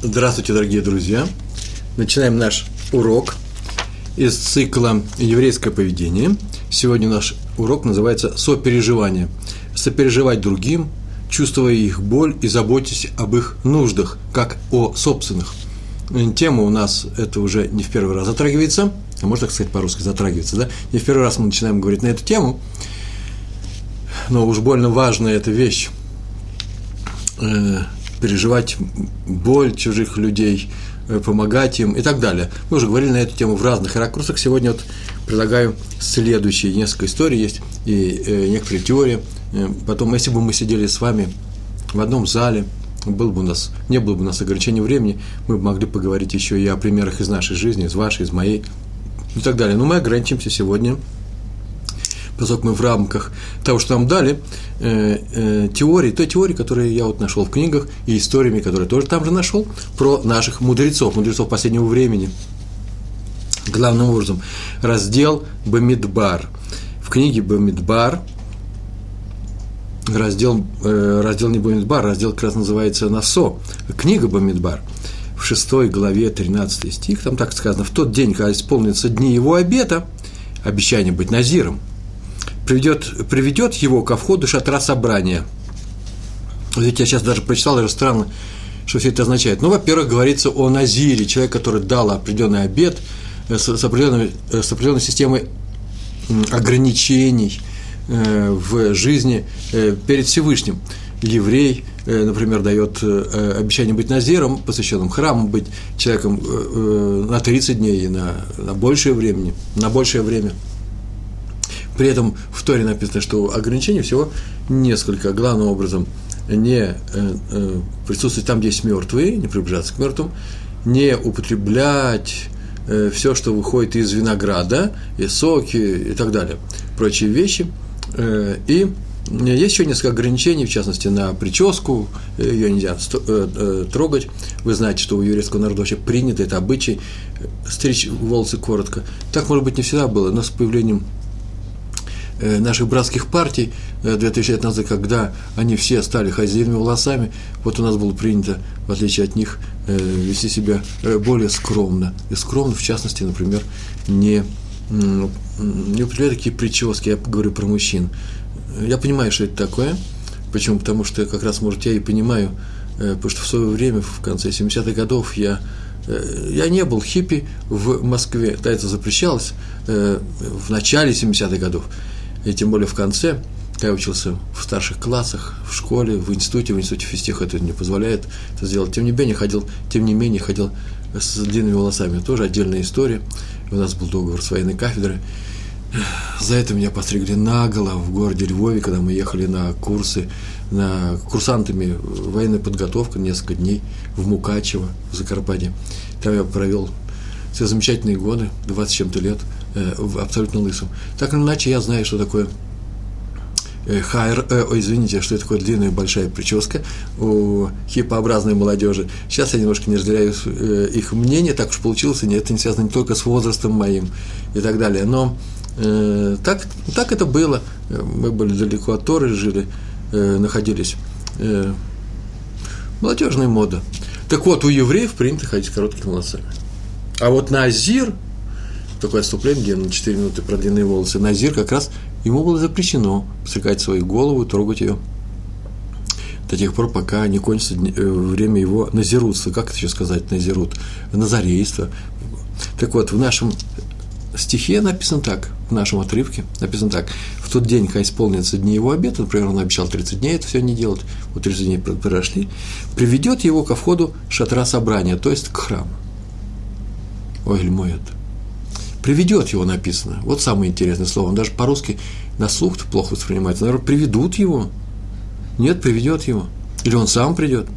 Здравствуйте, дорогие друзья! Начинаем наш урок из цикла «Еврейское поведение». Сегодня наш урок называется «Сопереживание». Сопереживать другим, чувствуя их боль и заботясь об их нуждах, как о собственных. Тема у нас это уже не в первый раз затрагивается, а можно так сказать по-русски затрагивается, да? Не в первый раз мы начинаем говорить на эту тему, но уж больно важная эта вещь э, переживать боль чужих людей, э, помогать им и так далее. Мы уже говорили на эту тему в разных ракурсах. Сегодня вот предлагаю следующие несколько историй есть и э, некоторые теории. Э, потом, если бы мы сидели с вами в одном зале, был бы у нас, не было бы у нас ограничения времени, мы бы могли поговорить еще и о примерах из нашей жизни, из вашей, из моей и так далее. Но мы ограничимся сегодня поскольку мы в рамках того, что нам дали, э, э, теории, той теории, которую я вот нашел в книгах, и историями, которые тоже там же нашел, про наших мудрецов, мудрецов последнего времени. Главным образом, раздел Бамидбар. В книге Бамидбар, раздел, э, раздел не Бамидбар, раздел как раз называется Насо, книга Бамидбар, в 6 главе 13 стих, там так сказано, в тот день, когда исполнится дни его обета, обещание быть назиром, приведет, приведет его ко входу шатра собрания. Видите, я сейчас даже прочитал, даже странно, что все это означает. Ну, во-первых, говорится о Назире, человек, который дал определенный обед э, с, с, определенной, э, с определенной системой ограничений э, в жизни перед Всевышним. Еврей, например, дает обещание быть назиром, посвященным храму, быть человеком на 30 дней и на, на большее время, на большее время – при этом в Торе написано, что ограничений всего несколько. Главным образом, не э, э, присутствовать там, где есть мертвые, не приближаться к мертвым, не употреблять э, все, что выходит из винограда, и соки и так далее, прочие вещи. И есть еще несколько ограничений, в частности, на прическу, ее нельзя трогать. Вы знаете, что у еврейского народа вообще принято, это обычай, стричь волосы коротко. Так, может быть, не всегда было, но с появлением наших братских партий 2000 э, лет назад, когда они все стали хозяинами волосами, вот у нас было принято, в отличие от них, э, вести себя более скромно. И скромно, в частности, например, не, не употреблять такие прически, я говорю про мужчин. Я понимаю, что это такое. Почему? Потому что как раз, может, я и понимаю, потому что в свое время, в конце 70-х годов, я я не был хиппи в Москве, да, это запрещалось в начале 70-х годов и тем более в конце, когда я учился в старших классах, в школе, в институте, в институте физтех это не позволяет это сделать. Тем не менее, ходил, тем не менее, ходил с длинными волосами. Тоже отдельная история. У нас был договор с военной кафедры. За это меня постригли наголо в городе Львове, когда мы ехали на курсы, на курсантами военной подготовки несколько дней в Мукачево, в Закарпатье. Там я провел все замечательные годы, 20 чем-то лет – Э, абсолютно лысым. Так или иначе, я знаю, что такое э, хайр, э, ой, извините, что это такое длинная большая прическа у хипообразной молодежи. Сейчас я немножко не разделяю э, их мнение, так уж получилось, и это не связано не только с возрастом моим и так далее. Но э, так, так это было. Мы были далеко от Торы, жили, э, находились. Э, молодежная мода. Так вот, у евреев принято ходить короткими волосами. А вот на Азир – такое отступление, где на 4 минуты про длинные волосы, Назир как раз ему было запрещено посекать свою голову, трогать ее до тех пор, пока не кончится э, время его назирутства. Как это еще сказать, назирут? Назарейство. Так вот, в нашем стихе написано так, в нашем отрывке написано так. В тот день, когда исполнится дни его обета, например, он обещал 30 дней это все не делать, вот 30 дней прошли, приведет его ко входу шатра собрания, то есть к храму. Ой, мой это приведет его написано. Вот самое интересное слово. Он даже по-русски на слух плохо воспринимается. Наверное, приведут его. Нет, приведет его. Или он сам придет.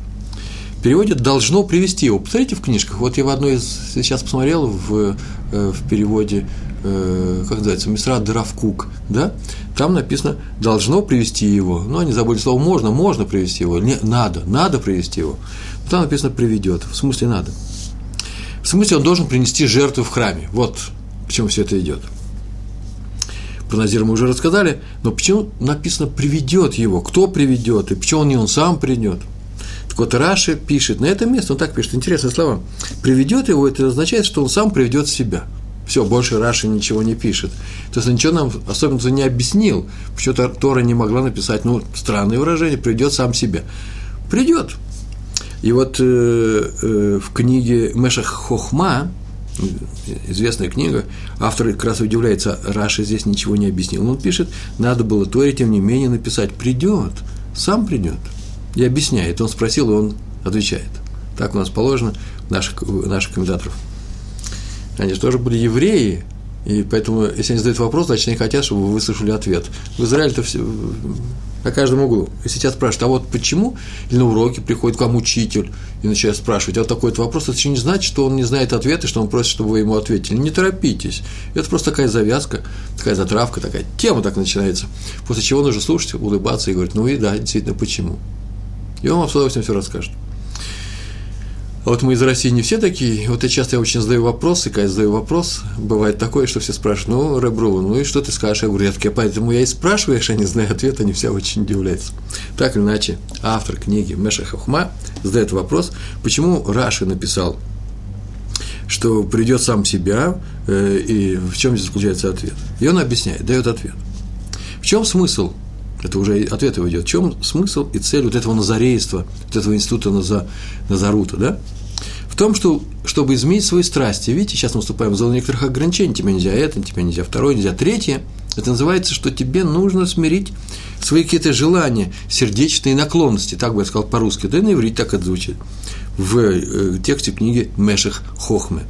Переводит «должно привести его». Посмотрите в книжках. Вот я в одной из сейчас посмотрел в, э, в переводе, э, как называется, Мисрат Дравкук, да? Там написано «должно привести его». Но они забыли слово «можно», «можно привести его». Не, «надо», «надо привести его». Там написано «приведет». В смысле «надо». В смысле он должен принести жертву в храме. Вот почему все это идет. Про Назира мы уже рассказали, но почему написано «приведет его», кто приведет, и почему не он сам придет. Так вот, Раши пишет на это место, он так пишет, интересные слова. Приведет его, это означает, что он сам приведет себя. Все, больше Раши ничего не пишет. То есть он ничего нам особенно не объяснил, почему Тора не могла написать, ну, странное выражение, приведет сам себя. Придет. И вот э, э, в книге Мешах Хохма, известная книга, автор как раз удивляется, Раши здесь ничего не объяснил. Он пишет, надо было Торе, тем не менее, написать, придет, сам придет. И объясняет. Он спросил, и он отвечает. Так у нас положено наших, наших комментаторов. Они же тоже были евреи, и поэтому, если они задают вопрос, значит, они хотят, чтобы вы выслушали ответ. В Израиле-то все на каждом углу. И сейчас спрашивают, а вот почему? Или на уроке приходит к вам учитель и начинает спрашивать, а вот такой вопрос, это еще не значит, что он не знает ответа, что он просит, чтобы вы ему ответили. Не торопитесь. Это просто такая завязка, такая затравка, такая тема так начинается. После чего нужно слушать, улыбаться и говорить, ну и да, действительно, почему? И он вам с удовольствием все расскажет. Вот мы из России не все такие. Вот я часто я очень задаю вопросы, когда я задаю вопрос, бывает такое, что все спрашивают, ну, Реброва, ну и что ты скажешь? Я говорю, я поэтому я и спрашиваю, если я не знаю ответа, они все очень удивляются. Так или иначе, автор книги Меша Хахма задает вопрос, почему Раши написал, что придет сам себя, э, и в чем здесь заключается ответ. И он объясняет, дает ответ. В чем смысл это уже ответ его идет. В чем смысл и цель вот этого назарейства, вот этого института Наза, Назарута, да? В том, что, чтобы изменить свои страсти. Видите, сейчас мы наступаем в зону некоторых ограничений. Тебе нельзя это, тебе нельзя второе, нельзя третье. Это называется, что тебе нужно смирить свои какие-то желания, сердечные наклонности, так бы я сказал по-русски, да и на иврите так это звучит, в э, тексте книги Мешах Хохме.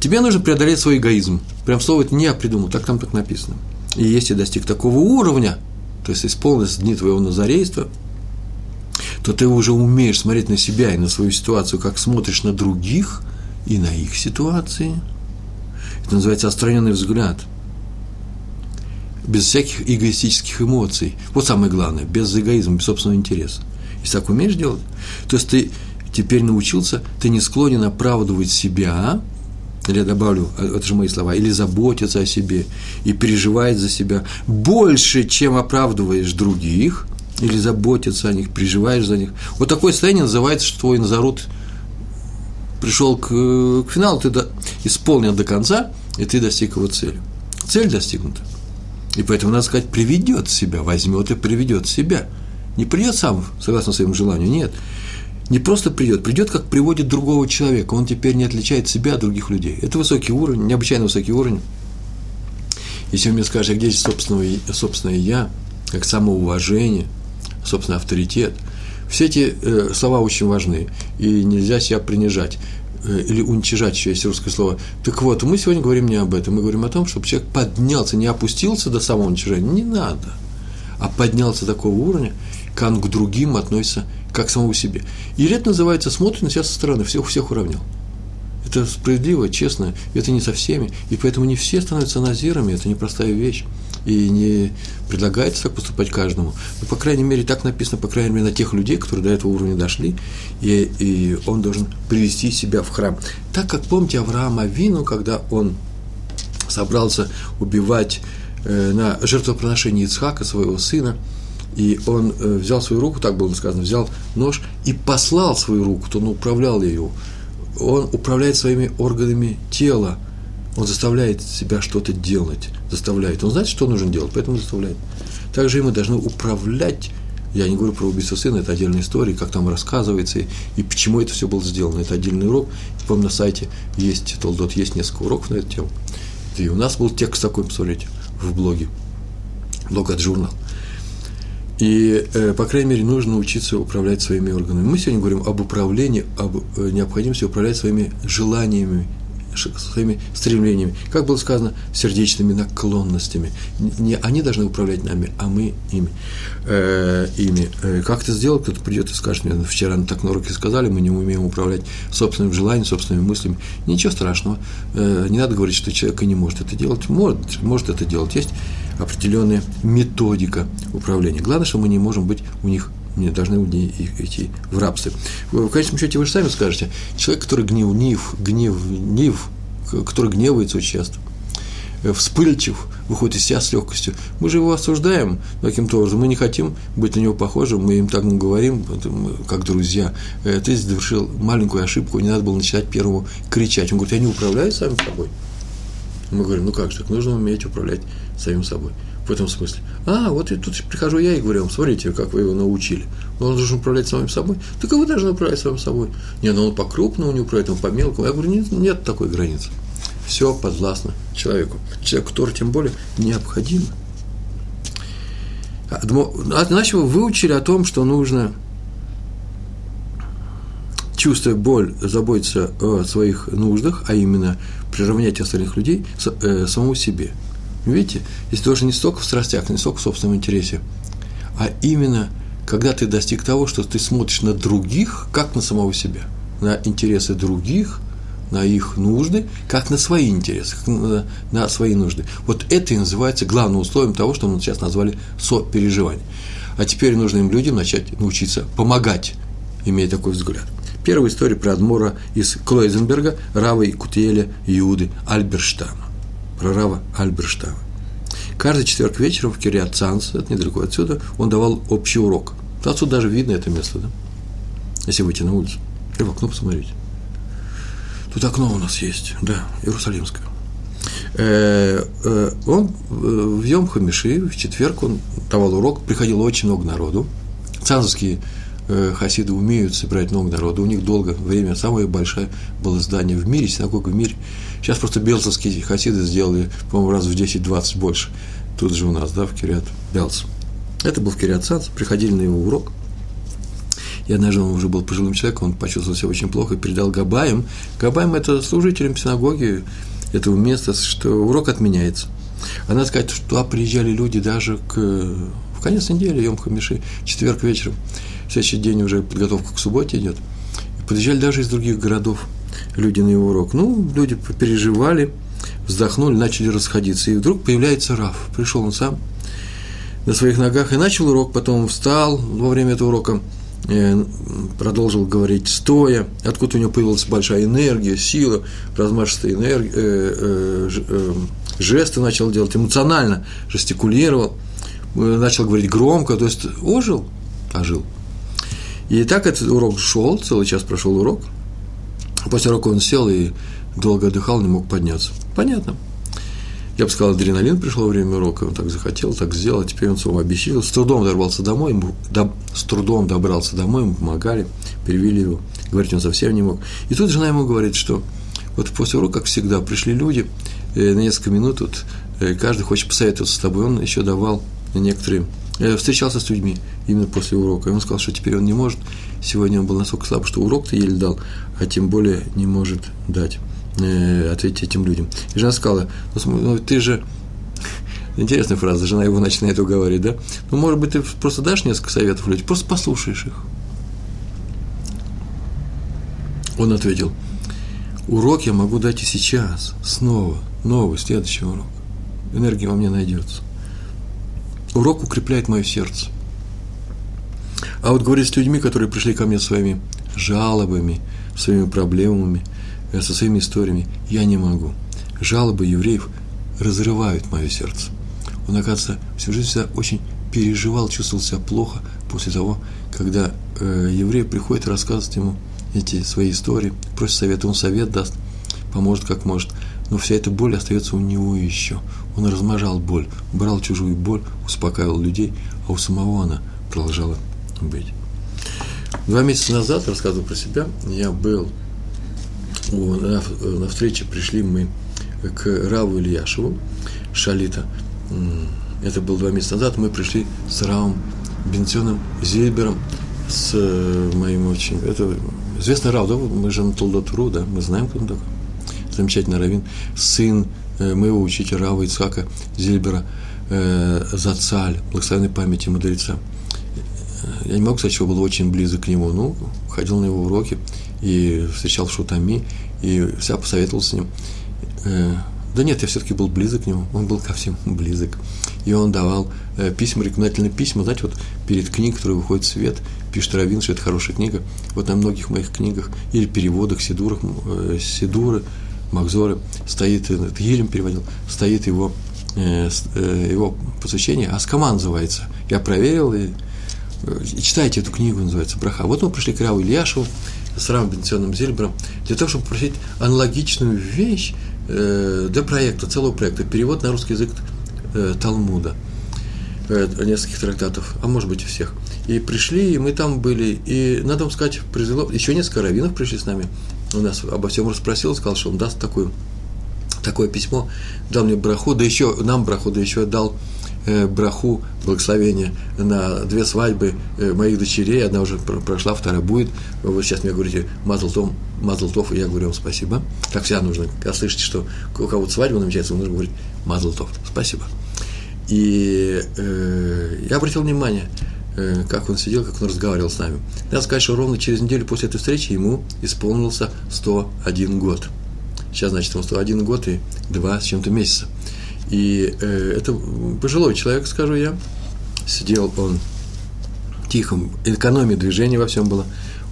Тебе нужно преодолеть свой эгоизм. Прям слово это не я придумал, так там так написано. И если достиг такого уровня, то есть исполнились дни твоего назарейства, то ты уже умеешь смотреть на себя и на свою ситуацию, как смотришь на других и на их ситуации. Это называется отстраненный взгляд. Без всяких эгоистических эмоций. Вот самое главное, без эгоизма, без собственного интереса. Если так умеешь делать, то есть ты теперь научился, ты не склонен оправдывать себя, или я добавлю, а, это же мои слова, или заботиться о себе и переживать за себя больше, чем оправдываешь других, или заботиться о них, переживаешь за них. Вот такое состояние называется, что твой Назарут пришел к, к финалу, ты до, исполнил до конца, и ты достиг его цели. Цель достигнута. И поэтому надо сказать, приведет себя, возьмет и приведет себя. Не придет сам, согласно своему желанию, нет не просто придет, придет, как приводит другого человека. Он теперь не отличает себя от других людей. Это высокий уровень, необычайно высокий уровень. Если вы мне скажете, а где здесь собственное, собственное «я», как самоуважение, собственный авторитет, все эти э, слова очень важны, и нельзя себя принижать э, или уничижать, еще есть русское слово. Так вот, мы сегодня говорим не об этом, мы говорим о том, чтобы человек поднялся, не опустился до самого уничижения, не надо, а поднялся до такого уровня, как он к другим относится как самому себе. И это называется «смотрит на себя со стороны, всех, всех уравнял». Это справедливо, честно, это не со всеми, и поэтому не все становятся назирами, это непростая вещь, и не предлагается так поступать каждому. Но, по крайней мере, так написано, по крайней мере, на тех людей, которые до этого уровня дошли, и, и он должен привести себя в храм. Так как, помните, Авраам Авину, когда он собрался убивать э, на жертвоприношении Ицхака, своего сына, и он э, взял свою руку, так было сказано, взял нож и послал свою руку, то он управлял ее. Он управляет своими органами тела, он заставляет себя что-то делать, заставляет. Он знает, что нужно делать, поэтому заставляет. Также и мы должны управлять я не говорю про убийство сына, это отдельная история, как там рассказывается, и, и почему это все было сделано. Это отдельный урок. Помню, на сайте есть, Толдот, есть несколько уроков на эту тему. И у нас был текст такой, посмотрите, в блоге. Блог от журнал. И, э, по крайней мере, нужно учиться управлять своими органами. Мы сегодня говорим об управлении, об э, необходимости управлять своими желаниями, своими стремлениями. Как было сказано, сердечными наклонностями. Не они должны управлять нами, а мы ими. Э, ими. Э, как это сделать? Кто-то придет и скажет мне, вчера так на уроке сказали, мы не умеем управлять собственным желанием, собственными мыслями. Ничего страшного. Э, не надо говорить, что человек и не может это делать. Может, может это делать. Есть определенная методика управления. Главное, что мы не можем быть у них не должны идти в рабстве. В конечном счете, вы же сами скажете, человек, который гневнив, гневнив, который гневается часто, э, вспыльчив, выходит из себя с легкостью. Мы же его осуждаем каким-то образом, мы не хотим быть на него похожим, мы им так говорим, как друзья. Э, ты совершил маленькую ошибку, не надо было начинать первому кричать. Он говорит, я не управляю самим собой. Мы говорим, ну как же, нужно уметь управлять самим собой. В этом смысле. А, вот и тут прихожу я и говорю вам, смотрите, как вы его научили. Он должен управлять самим собой. Так и вы должны управлять самим собой. Не, ну он по крупному не управляет, он по мелкому. Я говорю, нет, нет такой границы. Все подвластно человеку. Человеку, который тем более необходимо. А, а, значит, вы выучили о том, что нужно, чувствуя боль, заботиться о своих нуждах, а именно приравнять остальных людей э, самому себе – Видите, здесь тоже не столько в страстях, не столько в собственном интересе, а именно, когда ты достиг того, что ты смотришь на других, как на самого себя, на интересы других, на их нужды, как на свои интересы, на, на свои нужды. Вот это и называется главным условием того, что мы сейчас назвали сопереживание. А теперь нужно им людям начать научиться помогать, имея такой взгляд. Первая история про Адмора из Клойзенберга, Рава и Кутеля Иуды Альберштама про Рава Альберштама. Каждый четверг вечером в Кириат Цанс, это недалеко отсюда, он давал общий урок. Отсюда даже видно это место, да? Если выйти на улицу. И в окно посмотреть. Тут окно у нас есть, да, Иерусалимское. Э, э, он э, в Йом Хамиши, в четверг он давал урок, приходило очень много народу. Цанзовские хасиды умеют собирать много народу, у них долго время, самое большое было здание в мире, синагога в мире – Сейчас просто белцевские хасиды сделали, по-моему, раз в 10-20 больше. Тут же у нас, да, в Кириат Белц. Это был в Кириат Сац, приходили на его урок. И однажды он уже был пожилым человеком, он почувствовал себя очень плохо и передал Габаем. Габаем – это служителям синагоги этого места, что урок отменяется. А надо сказать, что приезжали люди даже к, в конец недели, Йом Хамиши, четверг вечером. Следующий день уже подготовка к субботе идет. И подъезжали даже из других городов люди на его урок. Ну, люди переживали, вздохнули, начали расходиться. И вдруг появляется Раф. Пришел он сам на своих ногах и начал урок, потом встал во время этого урока, э, продолжил говорить стоя, откуда у него появилась большая энергия, сила, размашистые энергия, э, э, жесты начал делать, эмоционально жестикулировал, начал говорить громко, то есть ожил, ожил. И так этот урок шел, целый час прошел урок – После урока он сел и долго отдыхал, не мог подняться. Понятно. Я бы сказал, адреналин пришло время урока, он так захотел, так сделал, теперь он снова обещал, с трудом добрался домой, ему, до, с трудом добрался домой, ему помогали, перевели его, говорить он совсем не мог. И тут жена ему говорит, что вот после урока, как всегда, пришли люди, э, на несколько минут, вот, э, каждый хочет посоветоваться с тобой, он еще давал некоторые, встречался с людьми именно после урока, и он сказал, что теперь он не может, сегодня он был настолько слаб, что урок-то еле дал, а тем более не может дать, э, ответить этим людям. И жена сказала, ну, ну ты же, интересная фраза, жена его начинает уговаривать, да? Ну, может быть, ты просто дашь несколько советов людям, просто послушаешь их. Он ответил, урок я могу дать и сейчас, снова, новый, следующий урок. Энергия во мне найдется. Урок укрепляет мое сердце. А вот говорить с людьми, которые пришли ко мне своими жалобами, своими проблемами, э, со своими историями, я не могу. Жалобы евреев разрывают мое сердце. Он, оказывается, всю жизнь всегда очень переживал, чувствовал себя плохо после того, когда э, еврей приходит и рассказывает ему эти свои истории, просит совета, он совет даст, поможет как может. Но вся эта боль остается у него еще. Он размножал боль, брал чужую боль, успокаивал людей, а у самого она продолжала быть. Два месяца назад, рассказывал про себя, я был на, на встрече, пришли мы к Раву Ильяшеву, Шалита. Это было два месяца назад, мы пришли с Равом Бенционом Зильбером, с э, моим очень... Это известный Рав, да, мы же на Толдотуру, да, мы знаем, кто он такой. Замечательный раввин, сын э, моего учителя Рава Ицхака Зильбера, э, Зацаль, благословенной памяти мудреца – я не могу сказать, что был очень близок к нему. Ну, ходил на его уроки и встречал в Шутами, и вся посоветовал с ним. Э, да нет, я все-таки был близок к нему, он был ко всем близок. И он давал э, письма, рекомендательные письма, знаете, вот перед книгой, которая выходит в свет, пишет Равин, что это хорошая книга. Вот на многих моих книгах или переводах, сидурах, э, сидуры, Махзоры, стоит, Гилем переводил, стоит его, э, э, его посвящение, Аскаман называется. Я проверил, и, э, и читайте эту книгу, называется Браха. Вот мы пришли к Раву Ильяшеву с Равом Бенционным Зильбером для того, чтобы попросить аналогичную вещь э, для проекта, целого проекта, перевод на русский язык э, Талмуда, э, нескольких трактатов, а может быть и всех. И пришли, и мы там были, и, надо вам сказать, произвело, еще несколько раввинов пришли с нами, у нас обо всем расспросил, сказал, что он даст такую, такое письмо, дал мне браху, да еще, нам браху, да еще дал э, браху, благословение на две свадьбы э, моих дочерей, одна уже прошла, вторая будет, вы сейчас мне говорите, Мазлтов, Мазлтов, и я говорю вам спасибо, так всегда нужно, когда слышите, что у кого-то свадьба намечается, нужно говорить Мазлтов, спасибо. И э, я обратил внимание, как он сидел, как он разговаривал с нами. Надо сказать, что ровно через неделю после этой встречи ему исполнился 101 год. Сейчас, значит, ему 101 год и 2 с чем-то месяца. И э, это пожилой человек, скажу я. Сидел он тихом, экономия движения во всем было.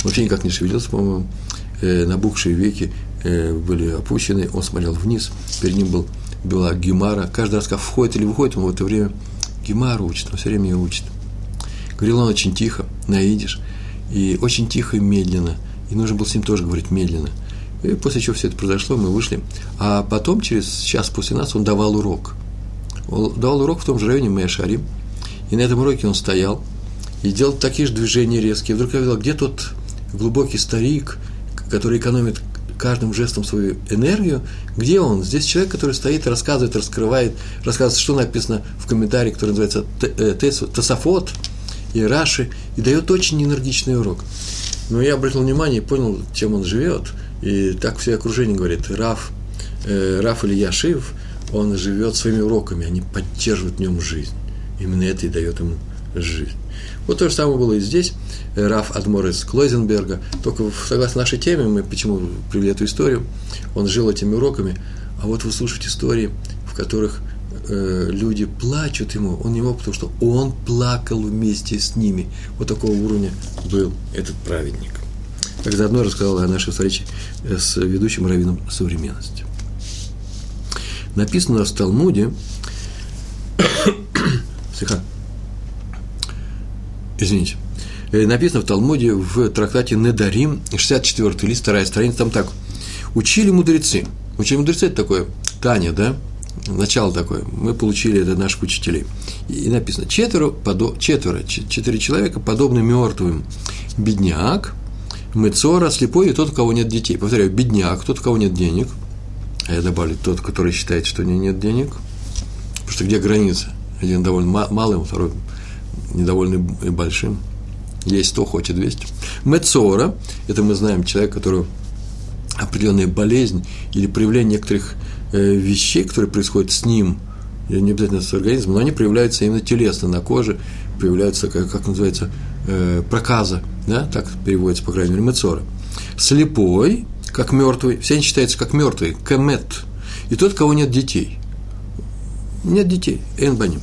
Вообще никак не шевелился, по-моему. Э, набухшие веки э, были опущены, он смотрел вниз. Перед ним был, была гемара. Каждый раз, как входит или выходит, он в это время гемару учит, он все время ее учит. Говорил он очень тихо, на идиш, и очень тихо и медленно. И нужно было с ним тоже говорить медленно. И после чего все это произошло, мы вышли. А потом, через час после нас, он давал урок. Он давал урок в том же районе Мэшарим. И на этом уроке он стоял и делал такие же движения резкие. И вдруг я видел, где тот глубокий старик, который экономит каждым жестом свою энергию, где он? Здесь человек, который стоит рассказывает, раскрывает, рассказывает, что написано в комментарии, который называется Тесофот, и Раши, и дает очень энергичный урок. Но я обратил внимание и понял, чем он живет, и так все окружение говорит, Раф, э, Раф или Яшив, он живет своими уроками, они поддерживают в нем жизнь. Именно это и дает ему жизнь. Вот то же самое было и здесь. Раф Адмор из Клойзенберга. Только согласно нашей теме, мы почему привели эту историю, он жил этими уроками. А вот вы слушаете истории, в которых э, люди плачут ему, он не мог, потому что он плакал вместе с ними. Вот такого уровня был этот праведник. Так заодно рассказал о нашей встрече э, с ведущим раввином современности. Написано в Талмуде, Сиха, извините, э, написано в Талмуде в трактате Недарим, 64 лист, вторая страница, там так. Учили мудрецы. Учили мудрецы, это такое Таня, да? Начало такое, мы получили это наших учителей. И написано, четверо, подо, четверо, четыре человека подобны мертвым. Бедняк, Мецора, слепой и тот, у кого нет детей. Повторяю, бедняк, тот, у кого нет денег. А я добавлю, тот, который считает, что у него нет денег. Потому что где граница? Один довольно малым, второй недовольный и большим. Есть 100, хочет 200. Мецора, это мы знаем человек, который определенная болезнь или проявление некоторых вещей, которые происходят с ним, не обязательно с организмом, но они проявляются именно телесно, на коже, появляются, как, как называется, э, проказа, да, так переводится, по крайней мере, мецора. Слепой, как мертвый, все они считаются как мертвые, кемет, и тот, кого нет детей. Нет детей, энбаним.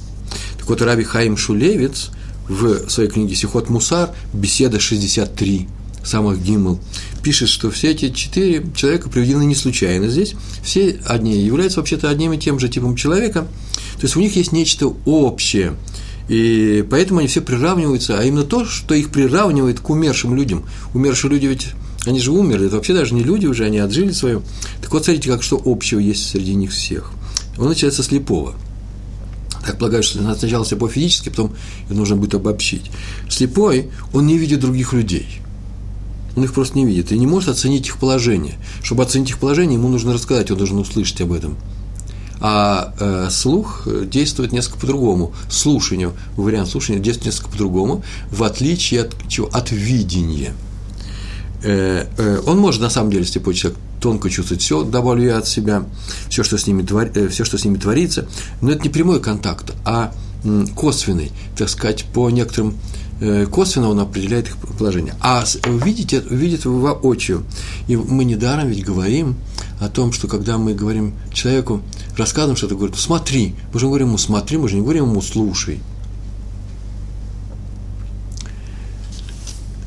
Так вот, Раби Хаим Шулевец в своей книге «Сихот Мусар», беседа 63, самых гимл, пишет, что все эти четыре человека приведены не случайно здесь. Все одни являются вообще-то одним и тем же типом человека. То есть у них есть нечто общее. И поэтому они все приравниваются, а именно то, что их приравнивает к умершим людям. Умершие люди ведь, они же умерли, это вообще даже не люди уже, они отжили свое. Так вот, смотрите, как что общего есть среди них всех. Он начинается слепого. Так полагаю, что сначала слепой физически, потом нужно будет обобщить. Слепой, он не видит других людей – он их просто не видит и не может оценить их положение. Чтобы оценить их положение, ему нужно рассказать, он должен услышать об этом. А э, слух действует несколько по-другому. Слушание, вариант слушания действует несколько по-другому, в отличие от, чего? от видения. Э, э, он может, на самом деле, слепой человек, тонко чувствовать все, добавлю я от себя, все, что с ними, твор, э, все, что с ними творится, но это не прямой контакт, а косвенный, так сказать, по некоторым Э, косвенно он определяет их положение. А видите, видит его воочию. И мы недаром ведь говорим о том, что когда мы говорим человеку, рассказываем что-то, говорит, смотри, мы же говорим ему смотри, мы же не говорим ему слушай.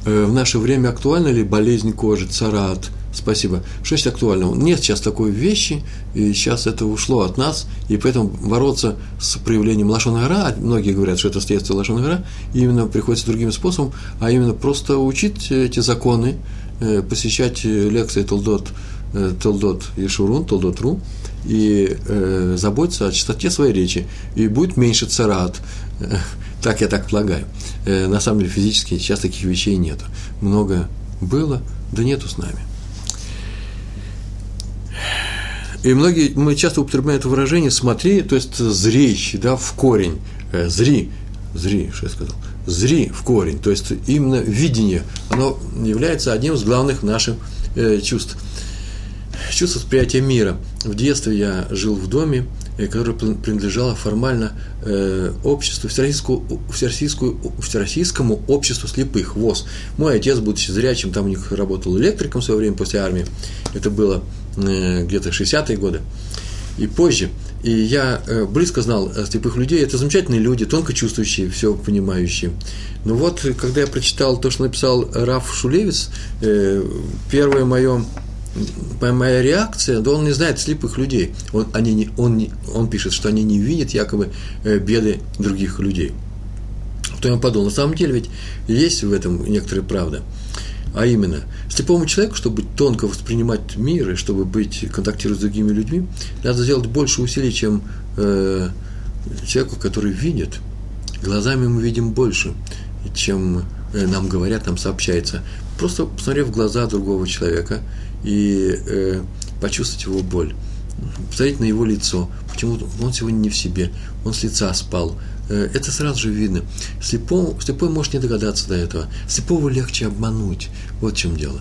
в наше время актуальна ли болезнь кожи, царат, Спасибо. Что значит актуально? Нет сейчас такой вещи, и сейчас это ушло от нас, и поэтому бороться с проявлением лошонара, многие говорят, что это следствие лошонара, именно приходится другим способом, а именно просто учить эти законы, э, посещать лекции Толдот, э, Толдот Ешурун, Толдот Ру, и э, заботиться о чистоте своей речи, и будет меньше царат, так я так полагаю. На самом деле физически сейчас таких вещей нет. Много было, да нету с нами. И многие, мы часто употребляем это выражение «смотри», то есть «зрей», да, в корень, э, «зри», «зри», что я сказал, «зри» в корень, то есть именно видение, оно является одним из главных наших э, чувств. Чувство восприятия мира. В детстве я жил в доме, э, которое принадлежало формально э, обществу, всероссийскому, всероссийскому, всероссийскому обществу слепых, ВОЗ. Мой отец, будучи зрячим, там у них работал электриком в свое время после армии. Это было где-то 60-е годы и позже. И я э, близко знал слепых людей. Это замечательные люди, тонко чувствующие, все понимающие. Но вот, когда я прочитал то, что написал Раф Шулевец, э, первое мое моя реакция, да он не знает слепых людей. Он, они не, он, он пишет, что они не видят якобы беды других людей. То я подумал, на самом деле ведь есть в этом некоторая правда. А именно, слепому человеку, чтобы тонко воспринимать мир и чтобы быть, контактировать с другими людьми, надо сделать больше усилий, чем э, человеку, который видит. Глазами мы видим больше, чем э, нам говорят, нам сообщается. Просто посмотрев в глаза другого человека и э, почувствовать его боль посмотреть на его лицо, почему он сегодня не в себе, он с лица спал. Э, это сразу же видно. Слепой, слепой может не догадаться до этого. Слепого легче обмануть. Вот в чем дело.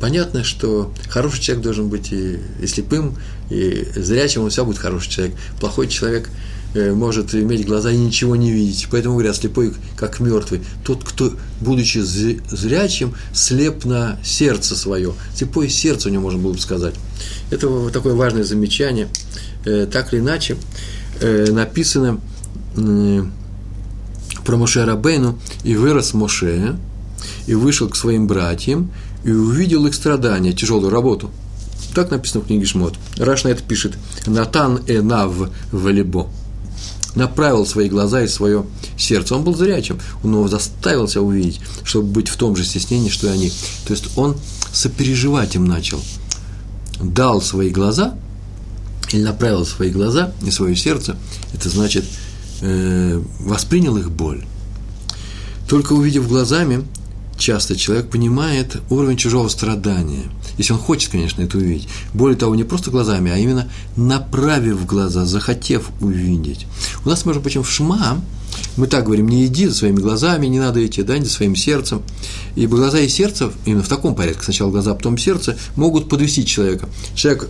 Понятно, что хороший человек должен быть и, и слепым, и зрячим, он все будет хороший человек. Плохой человек э, может иметь глаза и ничего не видеть. Поэтому говорят, слепой как мертвый. Тот, кто, будучи зрячим, слеп на сердце свое. Слепое сердце у него можно было бы сказать. Это такое важное замечание. Э, так или иначе, написано про Моше Рабейну, и вырос Моше, и вышел к своим братьям, и увидел их страдания, тяжелую работу. Так написано в книге Шмот. Раш на это пишет «Натан энав валибо». Направил свои глаза и свое сердце. Он был зрячим, он его заставил себя увидеть, чтобы быть в том же стеснении, что и они. То есть он сопереживать им начал – дал свои глаза, или направил свои глаза и свое сердце, это значит, э, воспринял их боль. Только увидев глазами, часто человек понимает уровень чужого страдания. Если он хочет, конечно, это увидеть. Более того, не просто глазами, а именно направив глаза, захотев увидеть. У нас, между прочим, в Шма мы так говорим, не иди за своими глазами, не надо идти, да, не за своим сердцем. Ибо глаза и сердце, именно в таком порядке, сначала глаза, потом сердце, могут подвести человека. Человек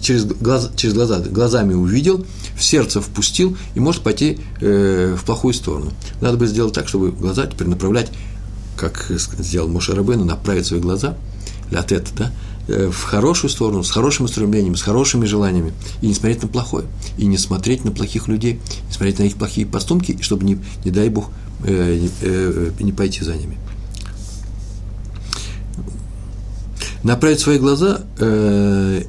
через, глаз, через глаза, глазами увидел, в сердце впустил и может пойти э, в плохую сторону. Надо бы сделать так, чтобы глаза теперь направлять, как сделал Моша Рабейну, направить свои глаза, лятет, да, Э, в хорошую сторону, с хорошим устремлением, с хорошими желаниями, и не смотреть на плохое, и не смотреть на плохих людей, не смотреть на их плохие поступки, чтобы, не, не дай Бог, э, э, не пойти за ними. Направить свои глаза э,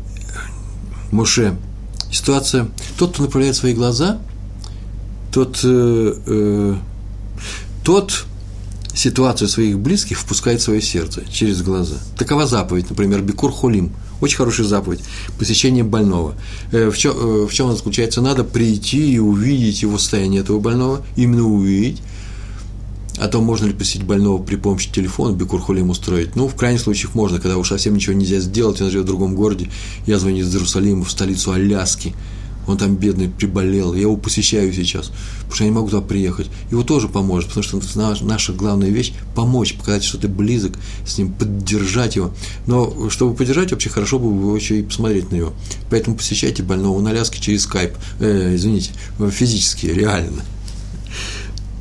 Моше. Ситуация, тот, кто направляет свои глаза, тот, э, э, тот ситуацию своих близких впускает в свое сердце через глаза. Такова заповедь, например, Бикур Холим. Очень хорошая заповедь. Посещение больного. Э, в чем, э, в чем она заключается? Надо прийти и увидеть его состояние этого больного, именно увидеть. А то можно ли посетить больного при помощи телефона, бикурхолим устроить? Ну, в крайних случаях можно, когда уж совсем ничего нельзя сделать, он живет в другом городе. Я звоню из Иерусалима в столицу Аляски – он там бедный приболел, я его посещаю сейчас, потому что я не могу туда приехать. Его тоже поможет, потому что наша главная вещь – помочь, показать, что ты близок с ним, поддержать его. Но чтобы поддержать, вообще хорошо бы его еще и посмотреть на него. Поэтому посещайте больного на Аляске через скайп, э, извините, физически, реально.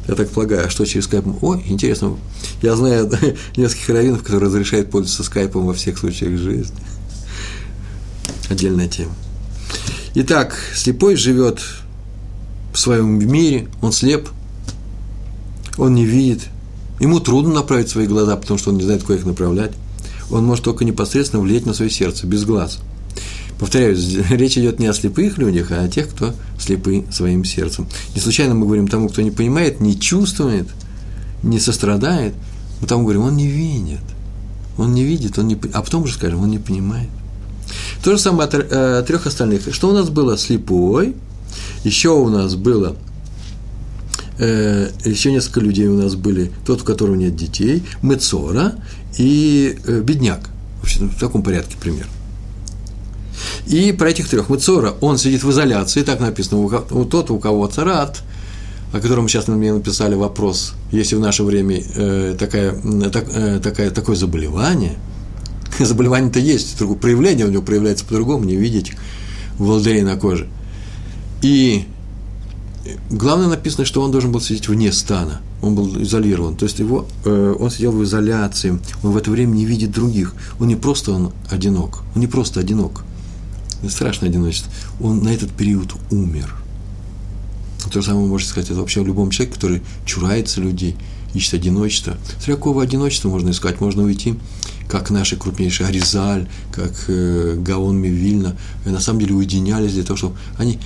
Я так полагаю, а что через скайп? О, интересно, я знаю нескольких раввинов, которые разрешают пользоваться скайпом во всех случаях жизни. Отдельная тема. Итак, слепой живет в своем мире, он слеп, он не видит, Ему трудно направить свои глаза, потому что он не знает, куда их направлять. Он может только непосредственно влиять на свое сердце, без глаз. Повторяюсь, речь идет не о слепых людях, а о тех, кто слепы своим сердцем. Не случайно мы говорим тому, кто не понимает, не чувствует, не сострадает, мы тому говорим, он не видит. Он не видит, он не, а потом уже скажем, он не понимает. То же самое от, э, трех остальных. Что у нас было? Слепой, еще у нас было э, еще несколько людей у нас были, тот, у которого нет детей, Мецора и э, бедняк. Вообще, в таком порядке пример. И про этих трех. Мецора, он сидит в изоляции, так написано, у, тот, у кого царат, о котором сейчас мне написали вопрос, если в наше время э, такая, так, э, такая, такое заболевание, заболевание-то есть, проявление у него проявляется по-другому, не видеть волдырей на коже. И главное написано, что он должен был сидеть вне стана, он был изолирован, то есть его, э, он сидел в изоляции, он в это время не видит других, он не просто он одинок, он не просто одинок, страшное одиночество, он на этот период умер – то же самое можно сказать это вообще о любом человеке, который чурается людей, ищет одиночество. Смотря какого одиночества можно искать, можно уйти, как наши крупнейшие Аризаль, как э, Гаон Мивильна, э, на самом деле уединялись для того, чтобы они,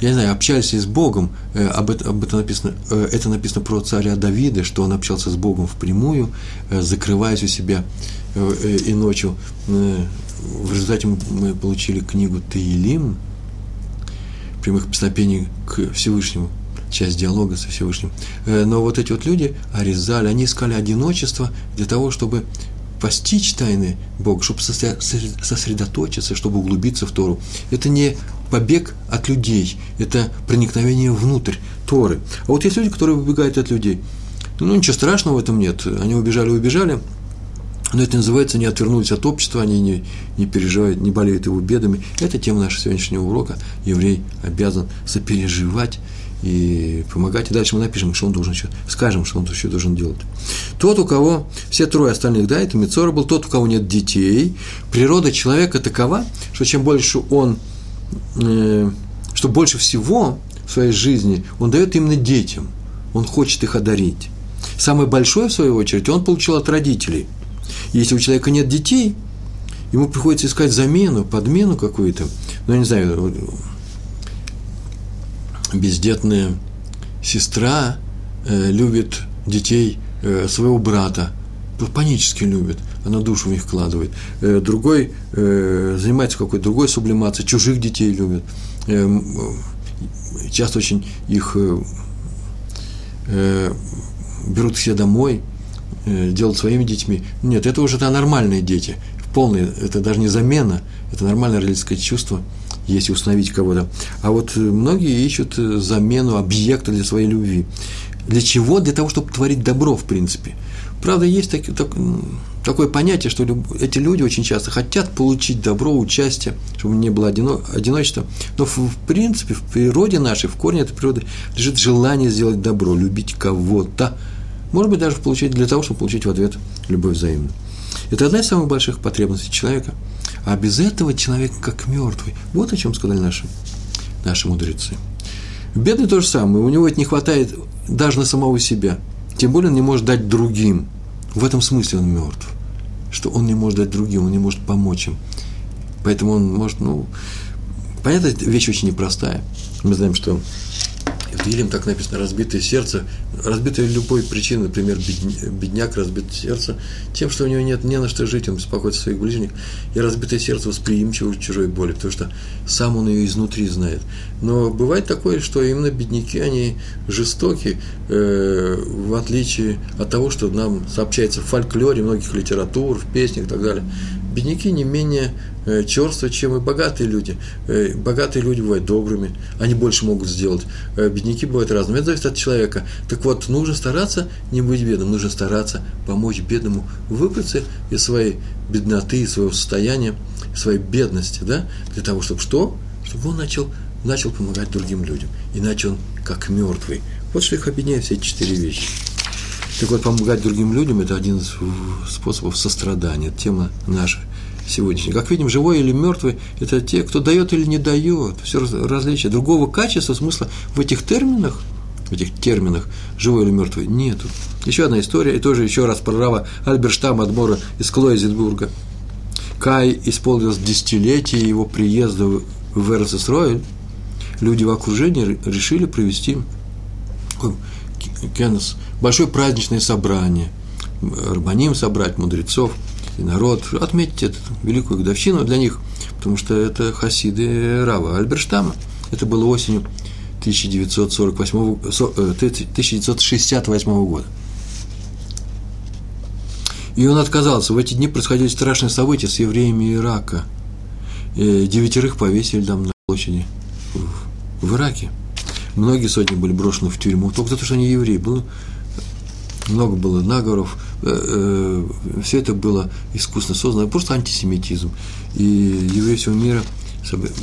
я не знаю, общались с Богом, э, об, это, об этом написано, э, это написано про царя Давида, что он общался с Богом впрямую, э, закрываясь у себя э, э, и ночью. Э, в результате мы получили книгу Таилим, прямых песнопений к Всевышнему, часть диалога со Всевышним. Э, но вот эти вот люди, Аризаль, они искали одиночество для того, чтобы постичь тайны Бога, чтобы сосредоточиться, чтобы углубиться в Тору. Это не побег от людей, это проникновение внутрь Торы. А вот есть люди, которые выбегают от людей. Ну, ничего страшного в этом нет. Они убежали, убежали, но это называется не отвернулись от общества, они не, не переживают, не болеют его бедами. Это тема нашего сегодняшнего урока. Еврей обязан сопереживать и помогать. И дальше мы напишем, что он должен еще, скажем, что он еще должен делать. Тот, у кого, все трое остальных, да, это Мицора был, тот, у кого нет детей, природа человека такова, что чем больше он, э, что больше всего в своей жизни он дает именно детям, он хочет их одарить. Самое большое, в свою очередь, он получил от родителей – если у человека нет детей, ему приходится искать замену, подмену какую-то. Ну, я не знаю, бездетная сестра э, любит детей э, своего брата, панически любит, она душу в них вкладывает. Э, другой э, занимается какой-то другой сублимацией, чужих детей любит. Э, часто очень их э, э, берут себе домой – Э, делать своими детьми. Нет, это уже да, нормальные дети, полные, это даже не замена, это нормальное родительское чувство, если установить кого-то. А вот многие ищут э, замену объекта для своей любви. Для чего? Для того, чтобы творить добро, в принципе. Правда, есть так, так, такое понятие, что эти люди очень часто хотят получить добро, участие, чтобы не было одино, одиночества. Но в, в принципе, в природе нашей, в корне этой природы лежит желание сделать добро, любить кого-то, может быть, даже получить для того, чтобы получить в ответ любовь взаимную. Это одна из самых больших потребностей человека. А без этого человек как мертвый. Вот о чем сказали наши, наши мудрецы. Бедный то же самое. У него это не хватает даже на самого себя. Тем более он не может дать другим. В этом смысле он мертв. Что он не может дать другим, он не может помочь им. Поэтому он может, ну, понятно, вещь очень непростая. Мы знаем, что в Дилем так написано, разбитое сердце, разбитое любой причиной, например, бедняк разбит сердце, тем, что у него нет не на что жить, он беспокоится своих ближних, и разбитое сердце восприимчиво к чужой боли, потому что сам он ее изнутри знает. Но бывает такое, что именно бедняки, они жестоки, э, в отличие от того, что нам сообщается в фольклоре многих литератур, в песнях и так далее. Бедняки не менее Э, черство, чем и богатые люди. Э, богатые люди бывают добрыми, они больше могут сделать. Э, бедняки бывают разными. Это зависит от человека. Так вот, нужно стараться не быть бедным, нужно стараться помочь бедному выбраться из своей бедноты, из своего состояния, своей бедности, да, для того, чтобы что? Чтобы он начал, начал помогать другим людям. Иначе он как мертвый. Вот что их объединяет все эти четыре вещи. Так вот, помогать другим людям – это один из способов сострадания, тема наша сегодняшний. Как видим, живой или мертвый – это те, кто дает или не дает. Все различие. Другого качества, смысла в этих терминах, в этих терминах живой или мертвый нету. Еще одна история, и тоже еще раз про Рава Альберштама Адмора из Клойзенбурга. Кай исполнилось десятилетие его приезда в Эрцесройль. Люди в окружении решили провести кеннес, большое праздничное собрание, рабаним собрать, мудрецов и народ, отметить эту великую годовщину для них, потому что это хасиды Рава Альберштама. Это было осенью 1948, 1968 э, года. И он отказался. В эти дни происходили страшные события с евреями Ирака. Э, девятерых повесили там на площади в Ираке. Многие сотни были брошены в тюрьму, только за то, что они евреи. Было, много было наговоров, все это было искусно создано, просто антисемитизм. И евреи всего мира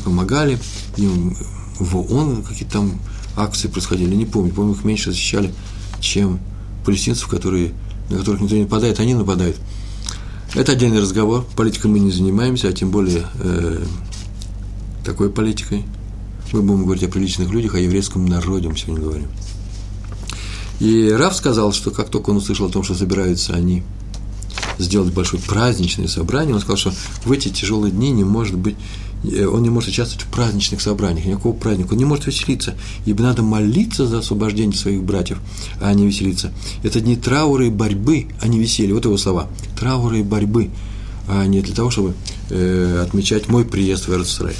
помогали, им в ООН какие-то там акции происходили, не помню, помню, их меньше защищали, чем палестинцев, которые, на которых никто не нападает, они нападают. Это отдельный разговор, политикой мы не занимаемся, а тем более э, такой политикой. Мы будем говорить о приличных людях, о еврейском народе мы сегодня говорим. И Раф сказал, что как только он услышал о том, что собираются они сделать большое праздничное собрание, он сказал, что в эти тяжелые дни не может быть, э, он не может участвовать в праздничных собраниях, никакого праздника, он не может веселиться, ибо надо молиться за освобождение своих братьев, а не веселиться. Это дни траура и борьбы, а не веселья. Вот его слова. Траура и борьбы, а не для того, чтобы э, отмечать мой приезд в Эрцисрай.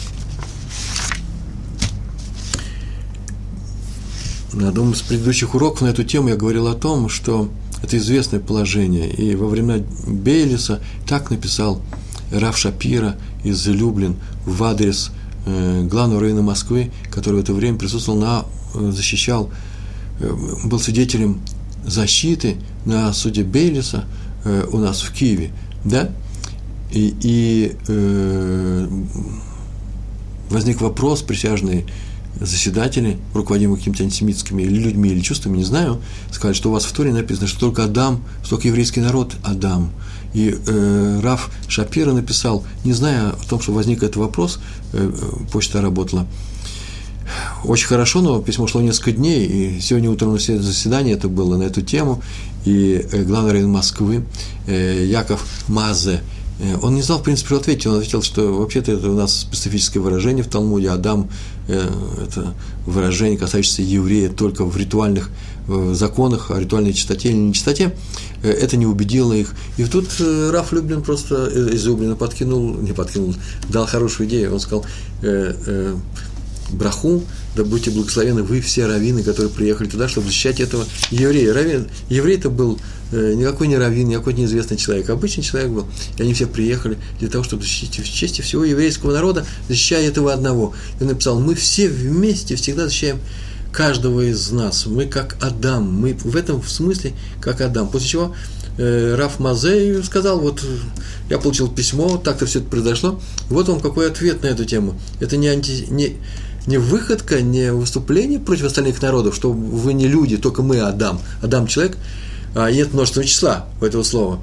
На одном из предыдущих уроков на эту тему я говорил о том, что это известное положение. И во времена Бейлиса так написал Раф Шапира из Люблин в адрес э, главного района Москвы, который в это время присутствовал на, э, защищал, э, был свидетелем защиты на суде Бейлиса у нас в Киеве, да, и, и э, возник вопрос, присяжные заседатели, руководимые какими-то антисемитскими людьми, или чувствами, не знаю, сказали, что у вас в Торе написано, что только Адам, что только еврейский народ Адам. И э, Раф Шапира написал, не зная о том, что возник этот вопрос, э, почта работала, очень хорошо, но письмо шло несколько дней, и сегодня утром на заседание это было на эту тему, и э, главный район Москвы э, Яков Мазе – Э, он не знал, в принципе, что ответить. Он ответил, что вообще-то это у нас специфическое выражение в Талмуде. Адам э, – это выражение, касающееся еврея только в ритуальных э, законах, о ритуальной чистоте или нечистоте. Это не убедило их. И тут Раф Люблин просто из Люблина подкинул, не подкинул, дал хорошую идею. Он сказал, браху, да будьте благословены вы все раввины, которые приехали туда, чтобы защищать этого еврея. Равин, еврей это был э, никакой не раввин, никакой неизвестный человек, обычный человек был. И они все приехали для того, чтобы защитить в чести всего еврейского народа, защищая этого одного. И написал, мы все вместе всегда защищаем каждого из нас. Мы как Адам, мы в этом смысле как Адам. После чего э, Раф Мазей сказал, вот я получил письмо, так-то все это произошло, вот вам какой ответ на эту тему. Это не, анти, не, не выходка, не выступление против остальных народов, что вы не люди, только мы Адам. Адам – человек, а нет множественного числа у этого слова.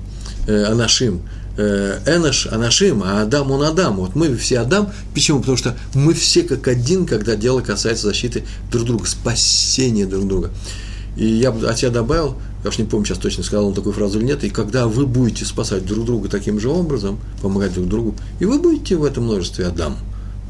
Э, анашим. Э, Энош, Анашим, а Адам, он Адам. Вот мы все Адам. Почему? Потому что мы все как один, когда дело касается защиты друг друга, спасения друг друга. И я от себя добавил, я уж не помню сейчас точно, сказал он такую фразу или нет, и когда вы будете спасать друг друга таким же образом, помогать друг другу, и вы будете в этом множестве Адам.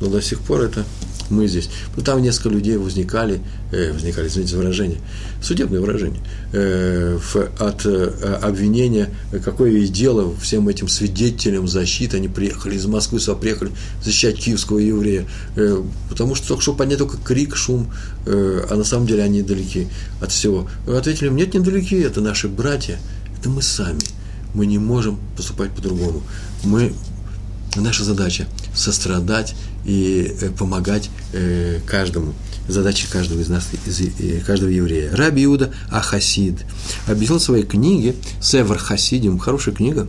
Но до сих пор это мы здесь. Ну, там несколько людей возникали, э, возникали, извините выражение, судебное выражение, э, в, от э, обвинения, какое дело всем этим свидетелям защиты, они приехали из Москвы, сюда приехали защищать киевского еврея, э, потому что только что поднять только крик, шум, э, а на самом деле они далеки от всего. Ответили им, нет, недалеки, это наши братья, это мы сами, мы не можем поступать по-другому. Мы Наша задача – сострадать и э, помогать э, каждому. Задача каждого из нас, из, каждого еврея. Раби Иуда Ахасид объяснил в своей книге «Север Хасидим», хорошая книга,